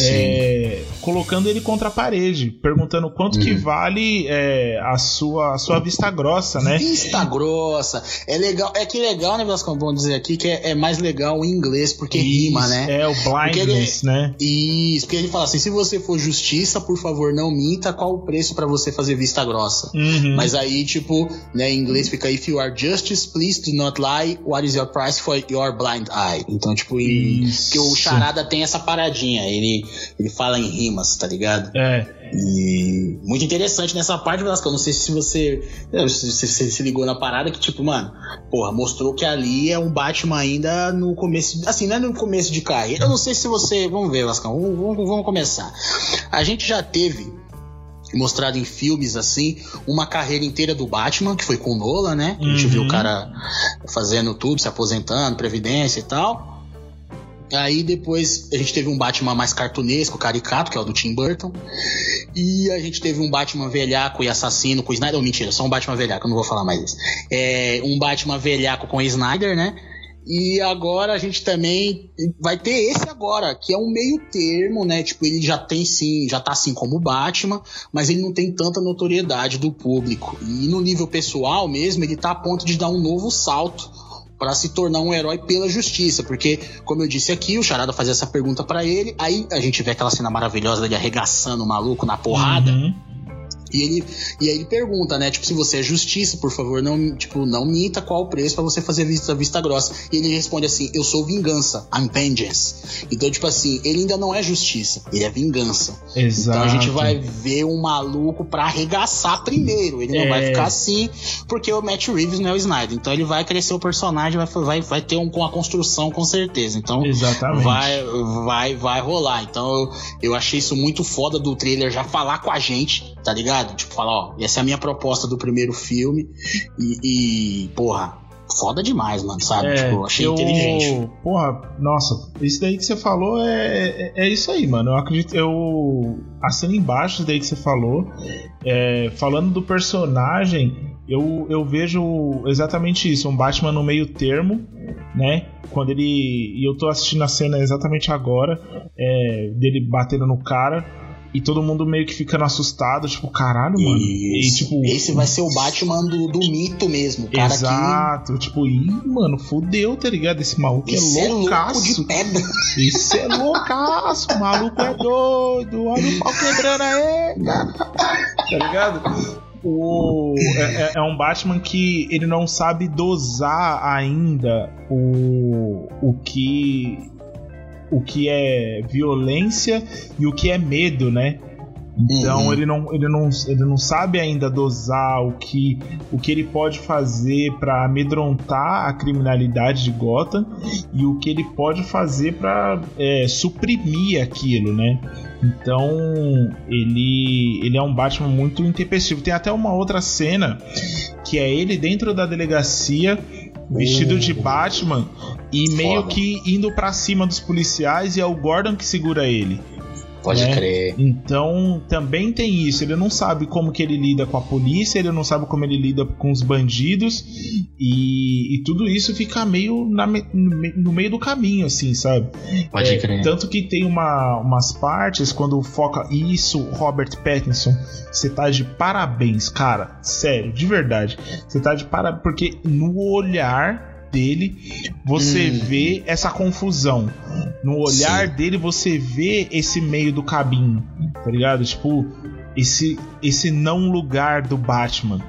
é, colocando ele contra a parede, perguntando quanto que Uhum. vale é, a, sua, a sua vista grossa, né? Vista grossa. É legal. É que legal, né, Vasco? Vamos dizer aqui que é, é mais legal em inglês, porque rima, Isso, né? É, o blindness, né? Isso, porque ele fala assim: se você for justiça, por favor, não minta, qual o preço pra você fazer vista grossa? Uhum. Mas aí, tipo, né, em inglês fica If you are justice, please do not lie. What is your price for your blind eye? Então, tipo, em, porque o Charada tem essa paradinha, ele, ele fala em rimas, tá ligado? É, E muito interessante nessa parte, Velasco. Eu não sei se você, se você se, se ligou na parada que, tipo, mano, porra, mostrou que ali é um Batman ainda no começo. Assim, não é no começo de carreira. Eu não sei se você. Vamos ver, Velascão. Vamos, vamos, vamos começar. A gente já teve. Mostrado em filmes assim, uma carreira inteira do Batman, que foi com o Nolan, né? A gente Uhum. viu o cara fazendo tudo, se aposentando, previdência e tal. Aí depois a gente teve um Batman mais cartunesco, caricato, que é o do Tim Burton. E a gente teve um Batman velhaco e assassino com o Snyder. Não, mentira, só um Batman velhaco, eu não vou falar mais isso. É, um Batman velhaco com o Snyder, né? E agora a gente também vai ter esse agora, que é um meio termo, né? Tipo, ele já tem sim, já tá assim como o Batman, mas ele não tem tanta notoriedade do público. E no nível pessoal mesmo, ele tá a ponto de dar um novo salto para se tornar um herói pela justiça, porque como eu disse aqui, o Charada fazia essa pergunta para ele, aí a gente vê aquela cena maravilhosa dele arregaçando o maluco na porrada. Uhum. E ele e aí ele pergunta, né, tipo, se você é justiça, por favor, não, tipo, não minta qual o preço pra você fazer vista, vista grossa. E ele responde assim: "Eu sou vingança, I'm vengeance". Então, tipo assim, ele ainda não é justiça, ele é vingança. Exato. Então a gente vai ver um maluco pra arregaçar primeiro. Ele não É. vai ficar assim, porque o Matt Reeves não é o Snyder. Então ele vai crescer o personagem, vai, vai, vai ter um, com a construção com certeza. Então Exatamente. vai, vai, vai rolar. Então eu, eu achei isso muito foda do trailer já falar com a gente, tá ligado? Tipo, falar, ó, essa é a minha proposta do primeiro filme. E, e, porra, foda demais, mano, sabe? É, tipo, eu achei eu- inteligente. Porra, nossa, isso daí que você falou é, é, é isso aí, mano. Eu acredito, eu assino embaixo isso daí que você falou. É, falando do personagem, eu, eu vejo exatamente isso, um Batman no meio termo, né? Quando ele. E eu tô assistindo a cena exatamente agora, é, dele batendo no cara. E todo mundo meio que ficando assustado, tipo, caralho, mano. E, Isso. tipo, Esse vai ser o Batman do, do mito mesmo. Cara que. Exato, tipo, ih, mano, fudeu, tá ligado? Esse maluco é é louco loucaço. de pedra. Isso é loucaço, o maluco é doido, olha o pau quebrando aí, tá ligado? O, é, é- é um Batman que ele não sabe dosar ainda o, o que o que é violência e o que é medo, né? Então Uhum. ele, não, ele, não, ele não sabe ainda dosar o que, o que ele pode fazer para amedrontar a criminalidade de Gotham e o que ele pode fazer para suprimir aquilo, né? Então ele, ele é um Batman muito intempestivo. Tem até uma outra cena que é ele dentro da delegacia vestido de Batman e meio Foda. que indo pra cima dos policiais e é o Gordon que segura ele. Pode É. crer. Então também tem isso. Ele não sabe como que ele lida com a polícia, ele não sabe como ele lida com os bandidos e, e tudo isso fica meio na no meio do caminho, assim, sabe? Pode É, crer. Tanto que tem uma, umas partes quando foca isso, Robert Pattinson, você tá de parabéns, cara. Sério, de verdade. Você tá de parabéns, porque no olhar dele, você Hum. vê essa confusão. No olhar Sim. dele, você vê esse meio do caminho, tá ligado? Tipo, esse, esse não lugar do Batman.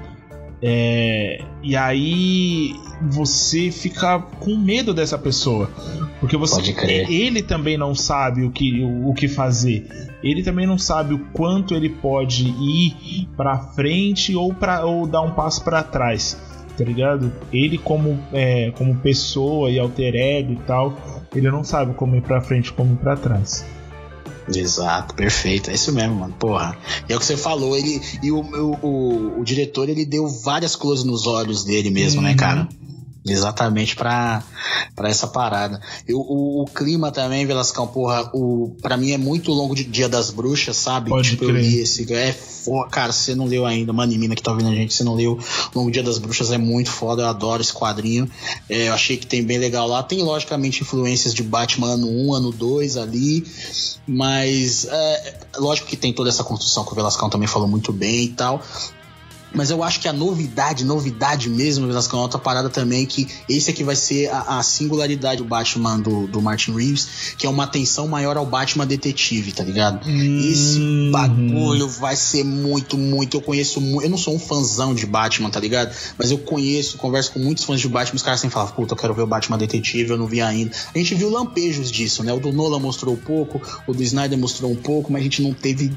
É, e aí você fica com medo dessa pessoa. Porque você Pode crer. ele também não sabe o que, o, o que fazer. Ele também não sabe o quanto ele pode ir pra frente ou, pra, ou dar um passo pra trás. Tá ligado? Ele, como, é, como pessoa e alter ego e tal, ele não sabe como ir pra frente como ir pra trás. Exato, perfeito. É isso mesmo, mano. Porra. E é o que você falou, ele. E o, o, o, o diretor, ele deu várias close nos olhos dele mesmo, né, Uhum. cara? Exatamente pra, pra essa parada. Eu, o, o clima também, Velascão, porra, o, pra mim é muito longo de Dia das Bruxas, sabe? Pode tipo, eu crer. li esse. É foda, cara, você não leu ainda, mano, e mina que tá ouvindo a gente, se não leu, Longo Dia das Bruxas é muito foda, eu adoro esse quadrinho. É, eu achei que tem bem legal lá. Tem, logicamente, influências de Batman ano 1, ano 2 ali. Mas é, lógico que tem toda essa construção que o Velascão também falou muito bem e tal. Mas eu acho que a novidade, novidade mesmo, Velascão, é outra parada também, que esse aqui vai ser a, a singularidade do Batman do, do Martin Reeves, que é uma atenção maior ao Batman detetive, tá ligado? Esse Uhum. bagulho vai ser muito, muito. Eu conheço muito. Eu não sou um fãzão de Batman, tá ligado? Mas eu conheço, converso com muitos fãs de Batman. Os caras sempre falam, puta, eu quero ver o Batman Detetive, eu não vi ainda. A gente viu lampejos disso, né? O do Nolan mostrou um pouco, o do Snyder mostrou um pouco, mas a gente não teve.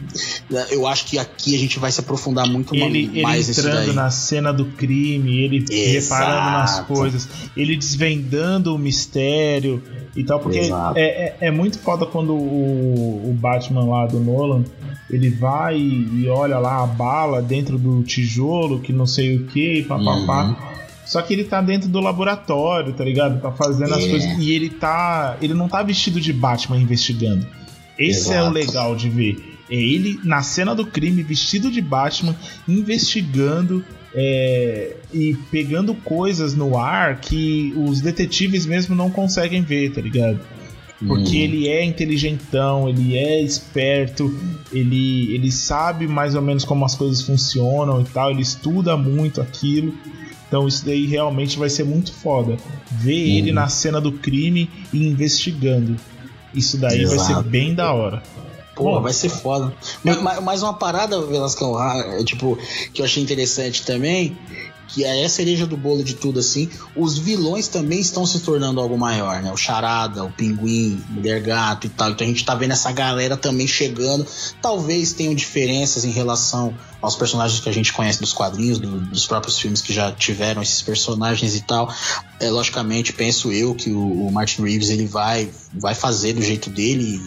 Eu acho que aqui a gente vai se aprofundar muito ele, ele mais nisso entrando na cena do crime, ele Exato. reparando nas coisas, ele desvendando o mistério e tal, porque Exato. é, é, é muito foda quando o, o Batman lá do Nolan ele vai e, olha lá a bala dentro do tijolo, que não sei o que, e papapá. Uhum. Só que ele tá dentro do laboratório, tá ligado? Tá fazendo as É. coisas. E ele tá. Ele não tá vestido de Batman investigando. Esse é o Exato. legal de ver. É ele na cena do crime, vestido de Batman, investigando é, e pegando coisas no ar que os detetives mesmo não conseguem ver, tá ligado? Porque Uhum. ele é inteligentão, ele é esperto, ele, ele sabe mais ou menos como as coisas funcionam e tal, ele estuda muito aquilo. Então isso daí realmente vai ser muito foda. Ver ele Uhum. na cena do crime e investigando. Isso daí vai Exato. ser bem da hora. Vai ser foda. Mas, mas- mas uma parada, Velascão, ah, é, tipo, que eu achei interessante também, que é a cereja do bolo de tudo, assim, os vilões também estão se tornando algo maior, né? O Charada, o Pinguim, Mulher Gato e tal. Então a gente tá vendo essa galera também chegando. Talvez tenham diferenças em relação aos personagens que a gente conhece dos quadrinhos, do- dos próprios filmes que já tiveram esses personagens e tal. É, logicamente, penso eu que o, o Martin Reeves ele vai, vai fazer do jeito dele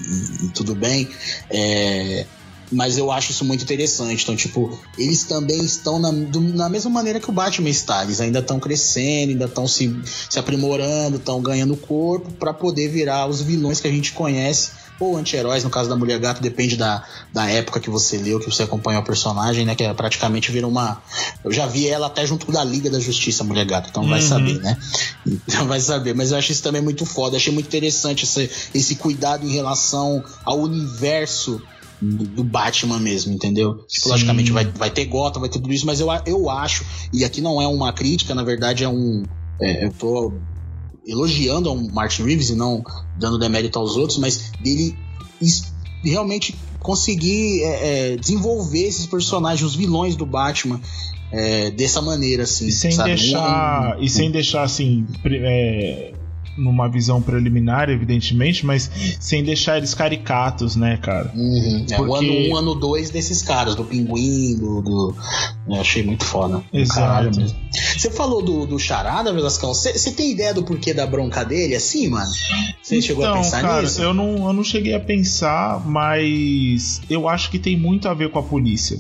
e, e tudo bem. É, mas eu acho isso muito interessante. Então, tipo, eles também estão na, do- na mesma maneira que o Batman está. Eles ainda estão crescendo, ainda estão se, se aprimorando, estão ganhando corpo para poder virar os vilões que a gente conhece. Ou anti-heróis, no caso da Mulher Gato, depende da, da época que você leu, que você acompanha o personagem, né? Que é praticamente vira uma. Eu já vi ela até junto da Liga da Justiça, Mulher Gato, então vai Uhum. saber, né? Então vai saber. Mas eu acho isso também muito foda. Achei muito interessante esse, esse cuidado em relação ao universo do do Batman mesmo, entendeu? Sim. logicamente vai, vai ter Gotham, vai ter tudo isso, mas eu, eu acho, e aqui não é uma crítica, na verdade é um. é, eu tô elogiando ao Martin Reeves e não dando demérito aos outros, mas dele realmente conseguir é, é, desenvolver esses personagens, os vilões do Batman, é, dessa maneira, assim. E sem sabe? deixar. Um- E sem deixar assim. é, numa visão preliminar, evidentemente, mas sem deixar eles caricatos, né, cara? Uhum. É, o Porque- ano 1, um, ano 2 desses caras, do Pinguim, do. do- eu achei muito foda. Exato. Você falou do, do Charada, Velascão? Você tem ideia do porquê da bronca dele, assim, mano? Você chegou a Então, pensar cara, nisso? Eu não, eu não cheguei a pensar, mas eu acho que tem muito a ver com a polícia.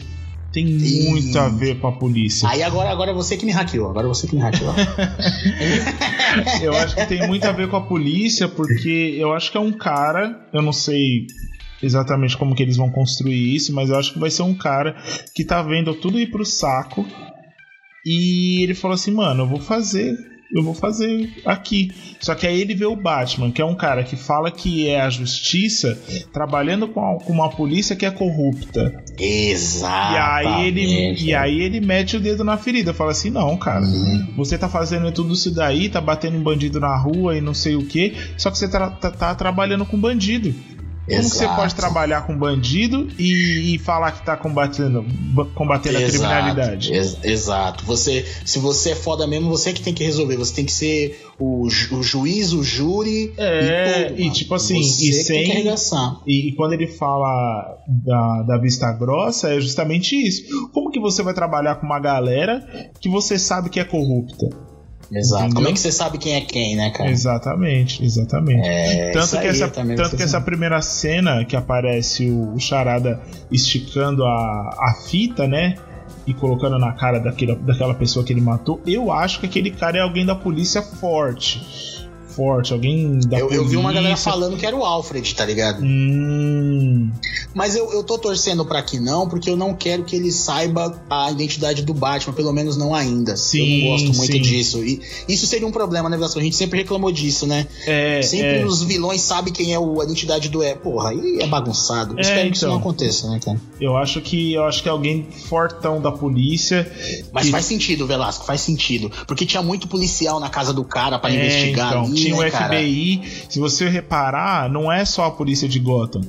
Tem Ih. muito a ver com a polícia. Aí agora, agora é você que me hackeou. Agora é você que me hackeou. Eu acho que tem muito a ver com a polícia, porque eu acho que é um cara, eu não sei exatamente como que eles vão construir isso, mas eu acho que vai ser um cara que tá vendo tudo ir pro saco e ele falou assim, mano, eu vou fazer eu vou fazer aqui. Só que aí ele vê o Batman, que é um cara que fala que é a justiça, trabalhando com, a, com uma polícia que é corrupta. Exato. E aí ele, e aí ele mete o dedo na ferida, fala assim: "Não, cara, Uhum. você tá fazendo tudo isso daí, tá batendo em bandido na rua e não sei o que, só que você tá, tá- tá trabalhando com bandido. Como você pode trabalhar com bandido e, e falar que tá combatendo, ba- combatendo a Exato, criminalidade? ex- exato. Você, se você é foda mesmo, você que tem que resolver. Você tem que ser o, ju- o juiz, o júri É, e tudo. e mano. tipo assim, você e que tem sem- que. E, e quando ele fala da, da vista grossa, é justamente isso. Como que você vai trabalhar com uma galera que você sabe que é corrupta? Exato. Entendeu? Como é que você sabe quem é quem, né, cara? Exatamente, exatamente. É, tanto que, essa, tanto que essa primeira cena que aparece o, o Charada esticando a, a fita, né? E colocando na cara daquela, daquela pessoa que ele matou, eu acho que aquele cara é alguém da polícia forte. Forte, alguém da Eu, polícia. eu vi uma galera falando que era o Alfred, tá ligado? Hum, Mas eu, eu tô torcendo pra que não, porque eu não quero que ele saiba a identidade do Batman, pelo menos não ainda. Sim, eu não gosto muito sim. disso. E isso seria um problema, né, Velasco? A gente sempre reclamou disso, né? é, Sempre é. os vilões sabem quem é o, a identidade do é. Porra, aí é bagunçado. É, Espero que isso então. não aconteça, né, cara? Eu acho que eu acho que alguém fortão da polícia. Mas que- faz sentido, Velasco, faz sentido. Porque tinha muito policial na casa do cara pra É, investigar então, ali, tinha né, o cara? FBI. Se você reparar, não é só a polícia de Gotham.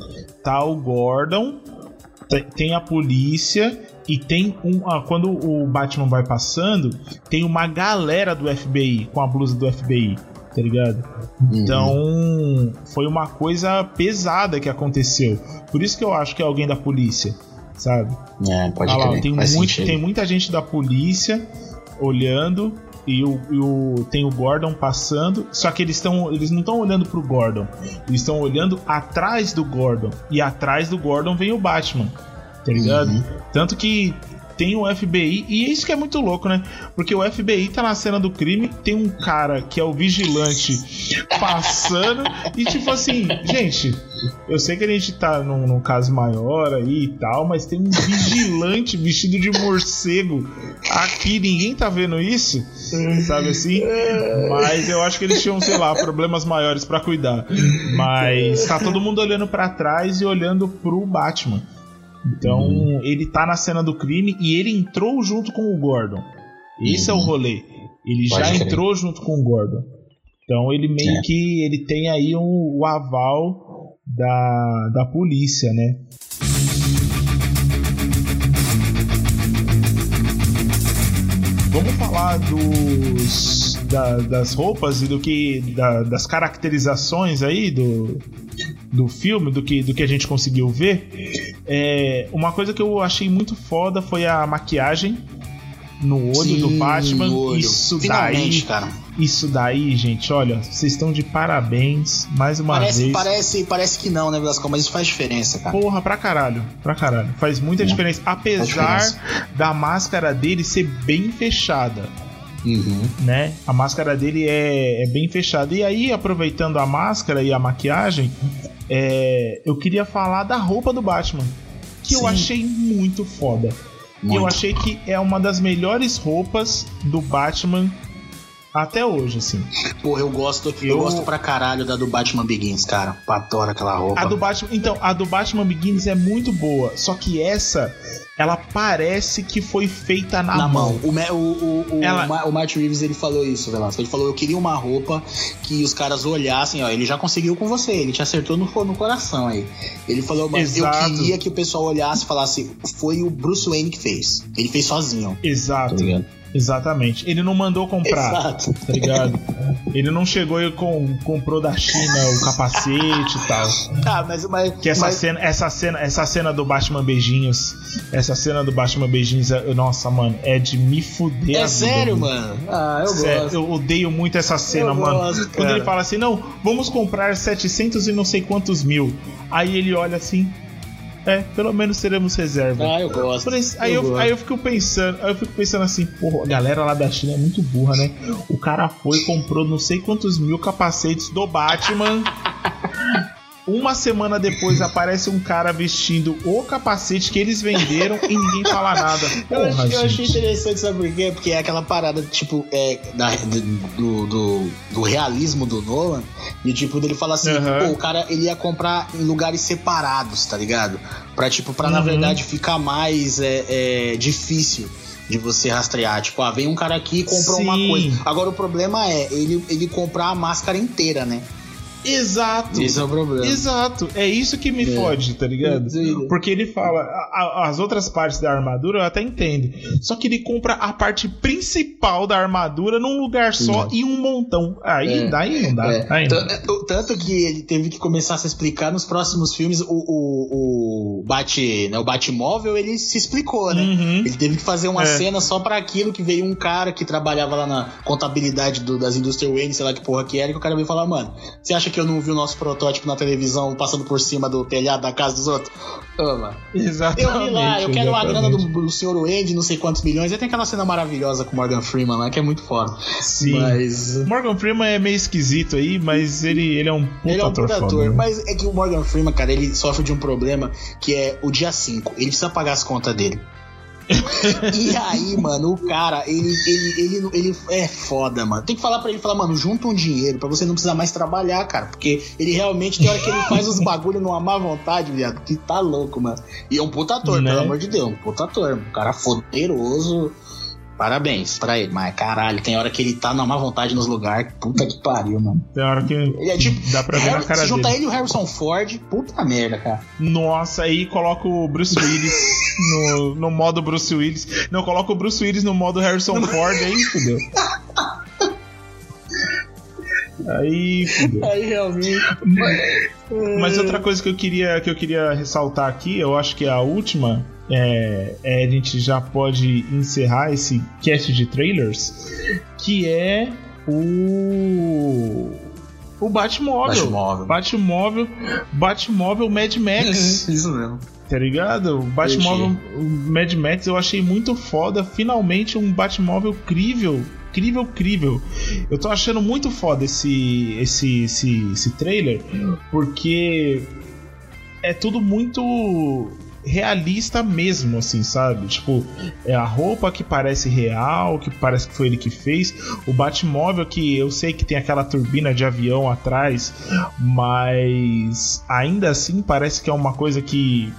Tá o Gordon, te- tem a polícia e tem um. ah, quando o Batman vai passando, tem uma galera do FBI com a blusa do FBI. Tá ligado? Uhum. Então, foi uma coisa pesada que aconteceu. Por isso que eu acho que é alguém da polícia, sabe? É, pode Ah lá, tem, muito, tem muita gente da polícia olhando e o, e o- tem o Gordon passando, só que eles estão eles não estão olhando pro Gordon, eles estão olhando atrás do Gordon e atrás do Gordon vem o Batman, tá ligado? Uhum. Tanto que tem o FBI, e é isso que é muito louco, né? Porque o FBI tá na cena do crime, tem um cara que é o vigilante passando, e tipo assim, gente, eu sei que a gente tá num, num caso maior aí e tal, mas tem um vigilante vestido de morcego aqui, ninguém tá vendo isso, sabe assim? Mas eu acho que eles tinham, sei lá, problemas maiores pra cuidar. Mas tá todo mundo olhando pra trás e olhando pro Batman. Então Uhum. ele tá na cena do crime e ele entrou junto com o Gordon. Esse é o Uhum. rolê. Ele Pode já crer. entrou junto com o Gordon. Então ele meio É. que ele tem aí um- o aval da, da polícia, né? Vamos falar dos da- das roupas e do que da- das caracterizações aí do, do filme, do que, do que a gente conseguiu ver. É, uma coisa que eu achei muito foda foi a maquiagem no olho do Sim, Batman. no olho. Isso Finalmente, daí, cara. isso daí, gente, olha, vocês estão de parabéns mais uma Parece, vez. parece, parece que não, né, Velasco? Mas isso faz diferença, cara. Porra, pra caralho, pra caralho. Faz muita É. diferença. Apesar Faz da máscara dele ser bem fechada, Uhum. né? A máscara dele é, é bem fechada. E aí, aproveitando a máscara e a maquiagem, é, eu queria falar da roupa do Batman. Que eu Sim. achei muito foda. Muito. Eu achei que é uma das melhores roupas do Batman até hoje, assim. Porra, eu gosto, eu... Eu- gosto pra caralho da do Batman Begins, cara. Adoro aquela roupa. A do Batman, então, a do Batman Begins é muito boa, só que essa ela parece que foi feita na, na mão. mão. O, o, o, o, Ela- Ma- o Matt Reeves ele falou isso, Velasco. Ele falou: eu queria uma roupa que os caras olhassem, ó. Ele já conseguiu com você, ele te acertou no, no coração aí. Ele falou, mas eu Exato. queria que o pessoal olhasse e falasse: foi o Bruce Wayne que fez. Ele fez sozinho. Exato, Tá? Exatamente. Ele não mandou comprar, Exato. tá ligado? Ele não chegou e com- comprou da China o capacete e tal. Tá, mas. mas Que essa mas- cena, essa cena, essa cena do Batman beijinhos, essa cena do Batman beijinhos, é- nossa, mano, é de me fuder. É sério, mano? Ah, eu Sério, gosto. eu odeio muito essa cena, Eu mano. gosto, Quando ele fala assim, não, vamos comprar 700 e não sei quantos mil. Aí ele olha assim, é, pelo menos teremos reserva. Ah, eu gosto. Isso- aí, eu, gosto. aí eu fico pensando, aí eu fico pensando assim, porra, a galera lá da China é muito burra, né? O cara foi e comprou não sei quantos mil capacetes do Batman. Uma semana depois aparece um cara vestindo o capacete que eles venderam e ninguém fala nada. Porra, eu, achei, eu achei interessante, sabe por quê? Porque é aquela parada, tipo, é, da, do, do, do, realismo do Nolan. E tipo, dele fala assim, uhum. pô, o cara ele ia comprar em lugares separados, tá ligado? Pra, tipo, pra uhum. na verdade ficar mais é, é, difícil de você rastrear. Tipo, ah, vem um cara aqui e comprou Sim. uma coisa. Agora o problema é ele, ele comprar a máscara inteira, né? Exato. Esse é o problema. Exato. É isso que me é. fode, tá ligado? Porque ele fala, a, as outras partes da armadura eu até entendo. Só que ele compra a parte principal da armadura num lugar só e um montão. Aí, é. daí não dá. É. Aí não. Tanto que ele teve que começar a se explicar nos próximos filmes. O, o, o, Bat, né, o Batmóvel, ele se explicou, né? Uhum. Ele teve que fazer uma é. cena só para aquilo que veio um cara que trabalhava lá na contabilidade do, das Industrial Wayne, sei lá que porra que era, que o cara veio falar, mano, você acha que eu não vi o nosso protótipo na televisão passando por cima do telhado da casa dos outros? Ama. Exatamente. Eu vi lá, eu quero exatamente. a grana do, do senhor Wendy, não sei quantos milhões. E tem aquela cena maravilhosa com Morgan Freeman lá, que é muito foda. Sim. Mas... Morgan Freeman é meio esquisito aí, mas ele, ele é um puta ele é um ator, ator foda, né? Mas é que o Morgan Freeman, cara, ele sofre de um problema que é o dia 5. Ele precisa pagar as contas dele. E aí, mano, o cara, ele, ele, ele, ele é foda, mano. Tem que falar pra ele, falar, mano, junta um dinheiro pra você não precisar mais trabalhar, cara. Porque ele realmente tem hora que ele faz os bagulho numa má vontade, viado. Que tá louco, mano. E é um puta ator, né? pelo amor de Deus. Um puta ator. Um cara foderoso. Parabéns pra ele, mas caralho, tem hora que ele tá na má vontade nos lugares. Puta que pariu, mano. Tem hora que ele é tipo, dá pra ver Harry, na cara se junta ele e o Harrison Ford, puta merda, cara. Nossa, aí coloca o Bruce Willis no, no modo Bruce Willis. Não, coloca o Bruce Willis no modo Harrison Ford, aí fudeu. Aí, fudeu. Aí realmente. Mas outra coisa que eu queria que eu queria ressaltar aqui, eu acho que é a última, é, é, a gente já pode encerrar esse cast de trailers, que é o o Batmóvel. Batmóvel. Batmóvel, Batmóvel Mad Max. Isso mesmo. Tá ligado? O Batmóvel Mad Max eu achei muito foda. Finalmente um Batmóvel crível. Crível, crível. Eu tô achando muito foda esse, esse, esse, esse trailer, porque é tudo muito realista mesmo, assim, sabe? Tipo, é a roupa que parece real, que parece que foi ele que fez. O Batmóvel, que eu sei que tem aquela turbina de avião atrás, mas ainda assim parece que é uma coisa que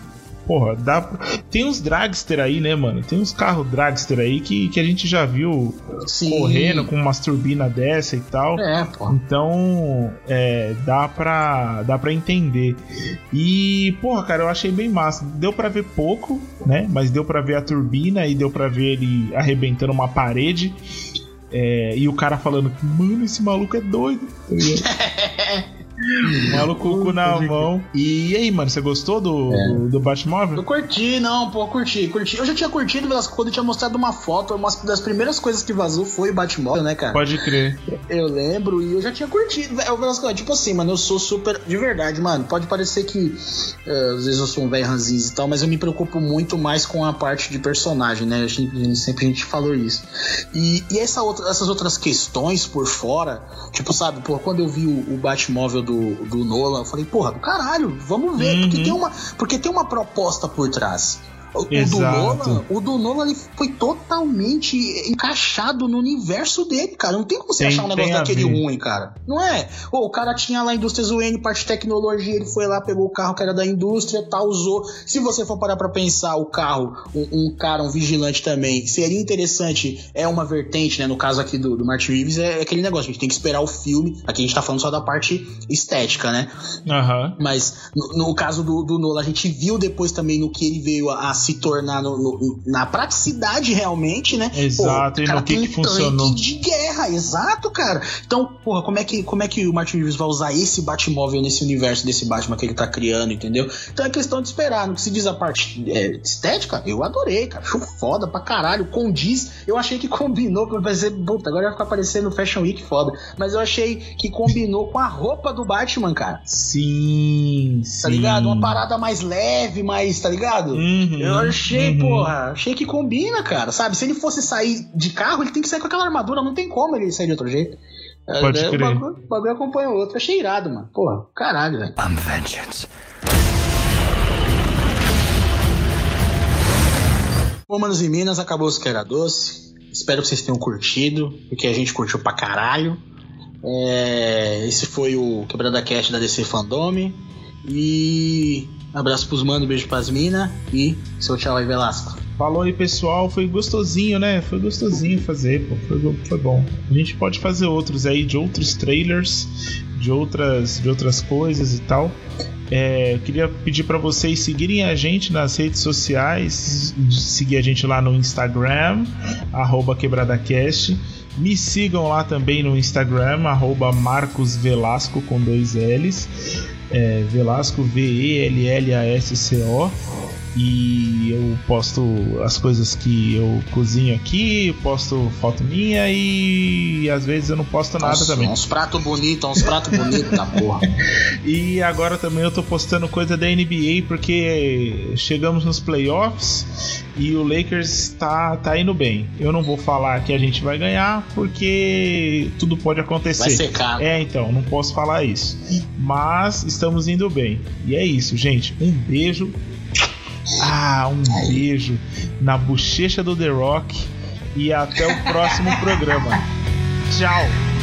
porra, dá. Tem uns dragster aí, né, mano? Tem uns carros dragster aí que, que a gente já viu Sim. correndo com umas turbinas dessa e tal. É, pô. Então, é, dá pra, dá pra entender. E, porra, cara, eu achei bem massa. Deu pra ver pouco, né? Mas deu pra ver a turbina e deu pra ver ele arrebentando uma parede. É, e o cara falando, mano, esse maluco é doido. Tá Maluco cu na mão. E aí, mano, você gostou do, é. do, do Batmóvel? Eu curti, não, pô, curti, curti. Eu já tinha curtido quando eu tinha mostrado uma foto, uma das primeiras coisas que vazou foi o Batmóvel, né, cara? Pode crer. Eu lembro e eu já tinha curtido. Eu, tipo assim, mano, eu sou super. De verdade, mano, pode parecer que uh, às vezes eu sou um velho ranzinho e tal, mas eu me preocupo muito mais com a parte de personagem, né? A gente, sempre a gente falou isso. E, e essa outra, essas outras questões por fora, tipo, sabe, pô, quando eu vi o, o Batmóvel do, do Nolan, eu falei, porra, do caralho, vamos ver, uhum. porque, tem uma, porque tem uma proposta por trás. O, do Nolan, o do Nolan ele foi totalmente encaixado no universo dele, cara. Não tem como você tem, achar um negócio daquele ruim, cara. Não é? O cara tinha lá a indústria Zuene, parte de tecnologia, ele foi lá, pegou o carro que era da indústria, tal, usou. Se você for parar pra pensar, o carro, um, um cara, um vigilante também, seria interessante, é uma vertente, né? No caso aqui do, do Martin Reeves, é, é aquele negócio, a gente tem que esperar o filme. Aqui a gente tá falando só da parte estética, né? Uhum. Mas no, no caso do, do Nolan, a gente viu depois também no que ele veio a, a se tornar no, no, na praticidade realmente, né? Exato, Pô, e no que, que funcionou. de guerra, exato, cara. Então, porra, como é que, como é que o Martin Reeves vai usar esse Batmóvel nesse universo desse Batman que ele tá criando, entendeu? Então é questão de esperar. No que se diz a parte é, estética, eu adorei, cara. Show foda pra caralho. Condiz, eu achei que combinou, pra ser, puta, agora vai ficar parecendo Fashion Week foda. Mas eu achei que combinou com a roupa do Batman, cara. Sim, Tá sim. ligado? Uma parada mais leve, mais, tá ligado? Uhum. Eu achei, uhum. porra, achei que combina, cara. Sabe? Se ele fosse sair de carro, ele tem que sair com aquela armadura, não tem como ele sair de outro jeito. Pode É, crer. O bagulho, o bagulho acompanha o outro. Achei irado, mano. Porra, caralho, velho. I'm vengeance. Bom, manos e minas, acabou o que era doce. Espero que vocês tenham curtido, porque a gente curtiu pra caralho. É, esse foi o Quebrada Cast da DC Fandome. E abraço pros manos, beijo pras minas. E seu tchau aí, Velasco. Falou aí, pessoal. Foi gostosinho, né? Foi gostosinho fazer, pô. Foi, foi bom. A gente pode fazer outros aí de outros trailers, de outras, de outras coisas e tal. É, eu queria pedir para vocês seguirem a gente nas redes sociais, seguir a gente lá no Instagram, QuebradaCast. Me sigam lá também no Instagram, arroba Marcos Velasco com dois L's. É, Velasco V-E-L-L-A-S-C-O. E eu posto as coisas que eu cozinho aqui, posto foto minha e às vezes eu não posto nada Uns- também. Uns pratos bonitos, uns pratos bonitos da porra. E agora também eu tô postando coisa da NBA porque chegamos nos playoffs e o Lakers tá, tá indo bem. Eu não vou falar que a gente vai ganhar porque tudo pode acontecer. Vai secar. É, então, não posso falar isso. Mas estamos indo bem. E é isso, gente. Um beijo. Ah, um beijo na bochecha do The Rock. E até o próximo programa. Tchau.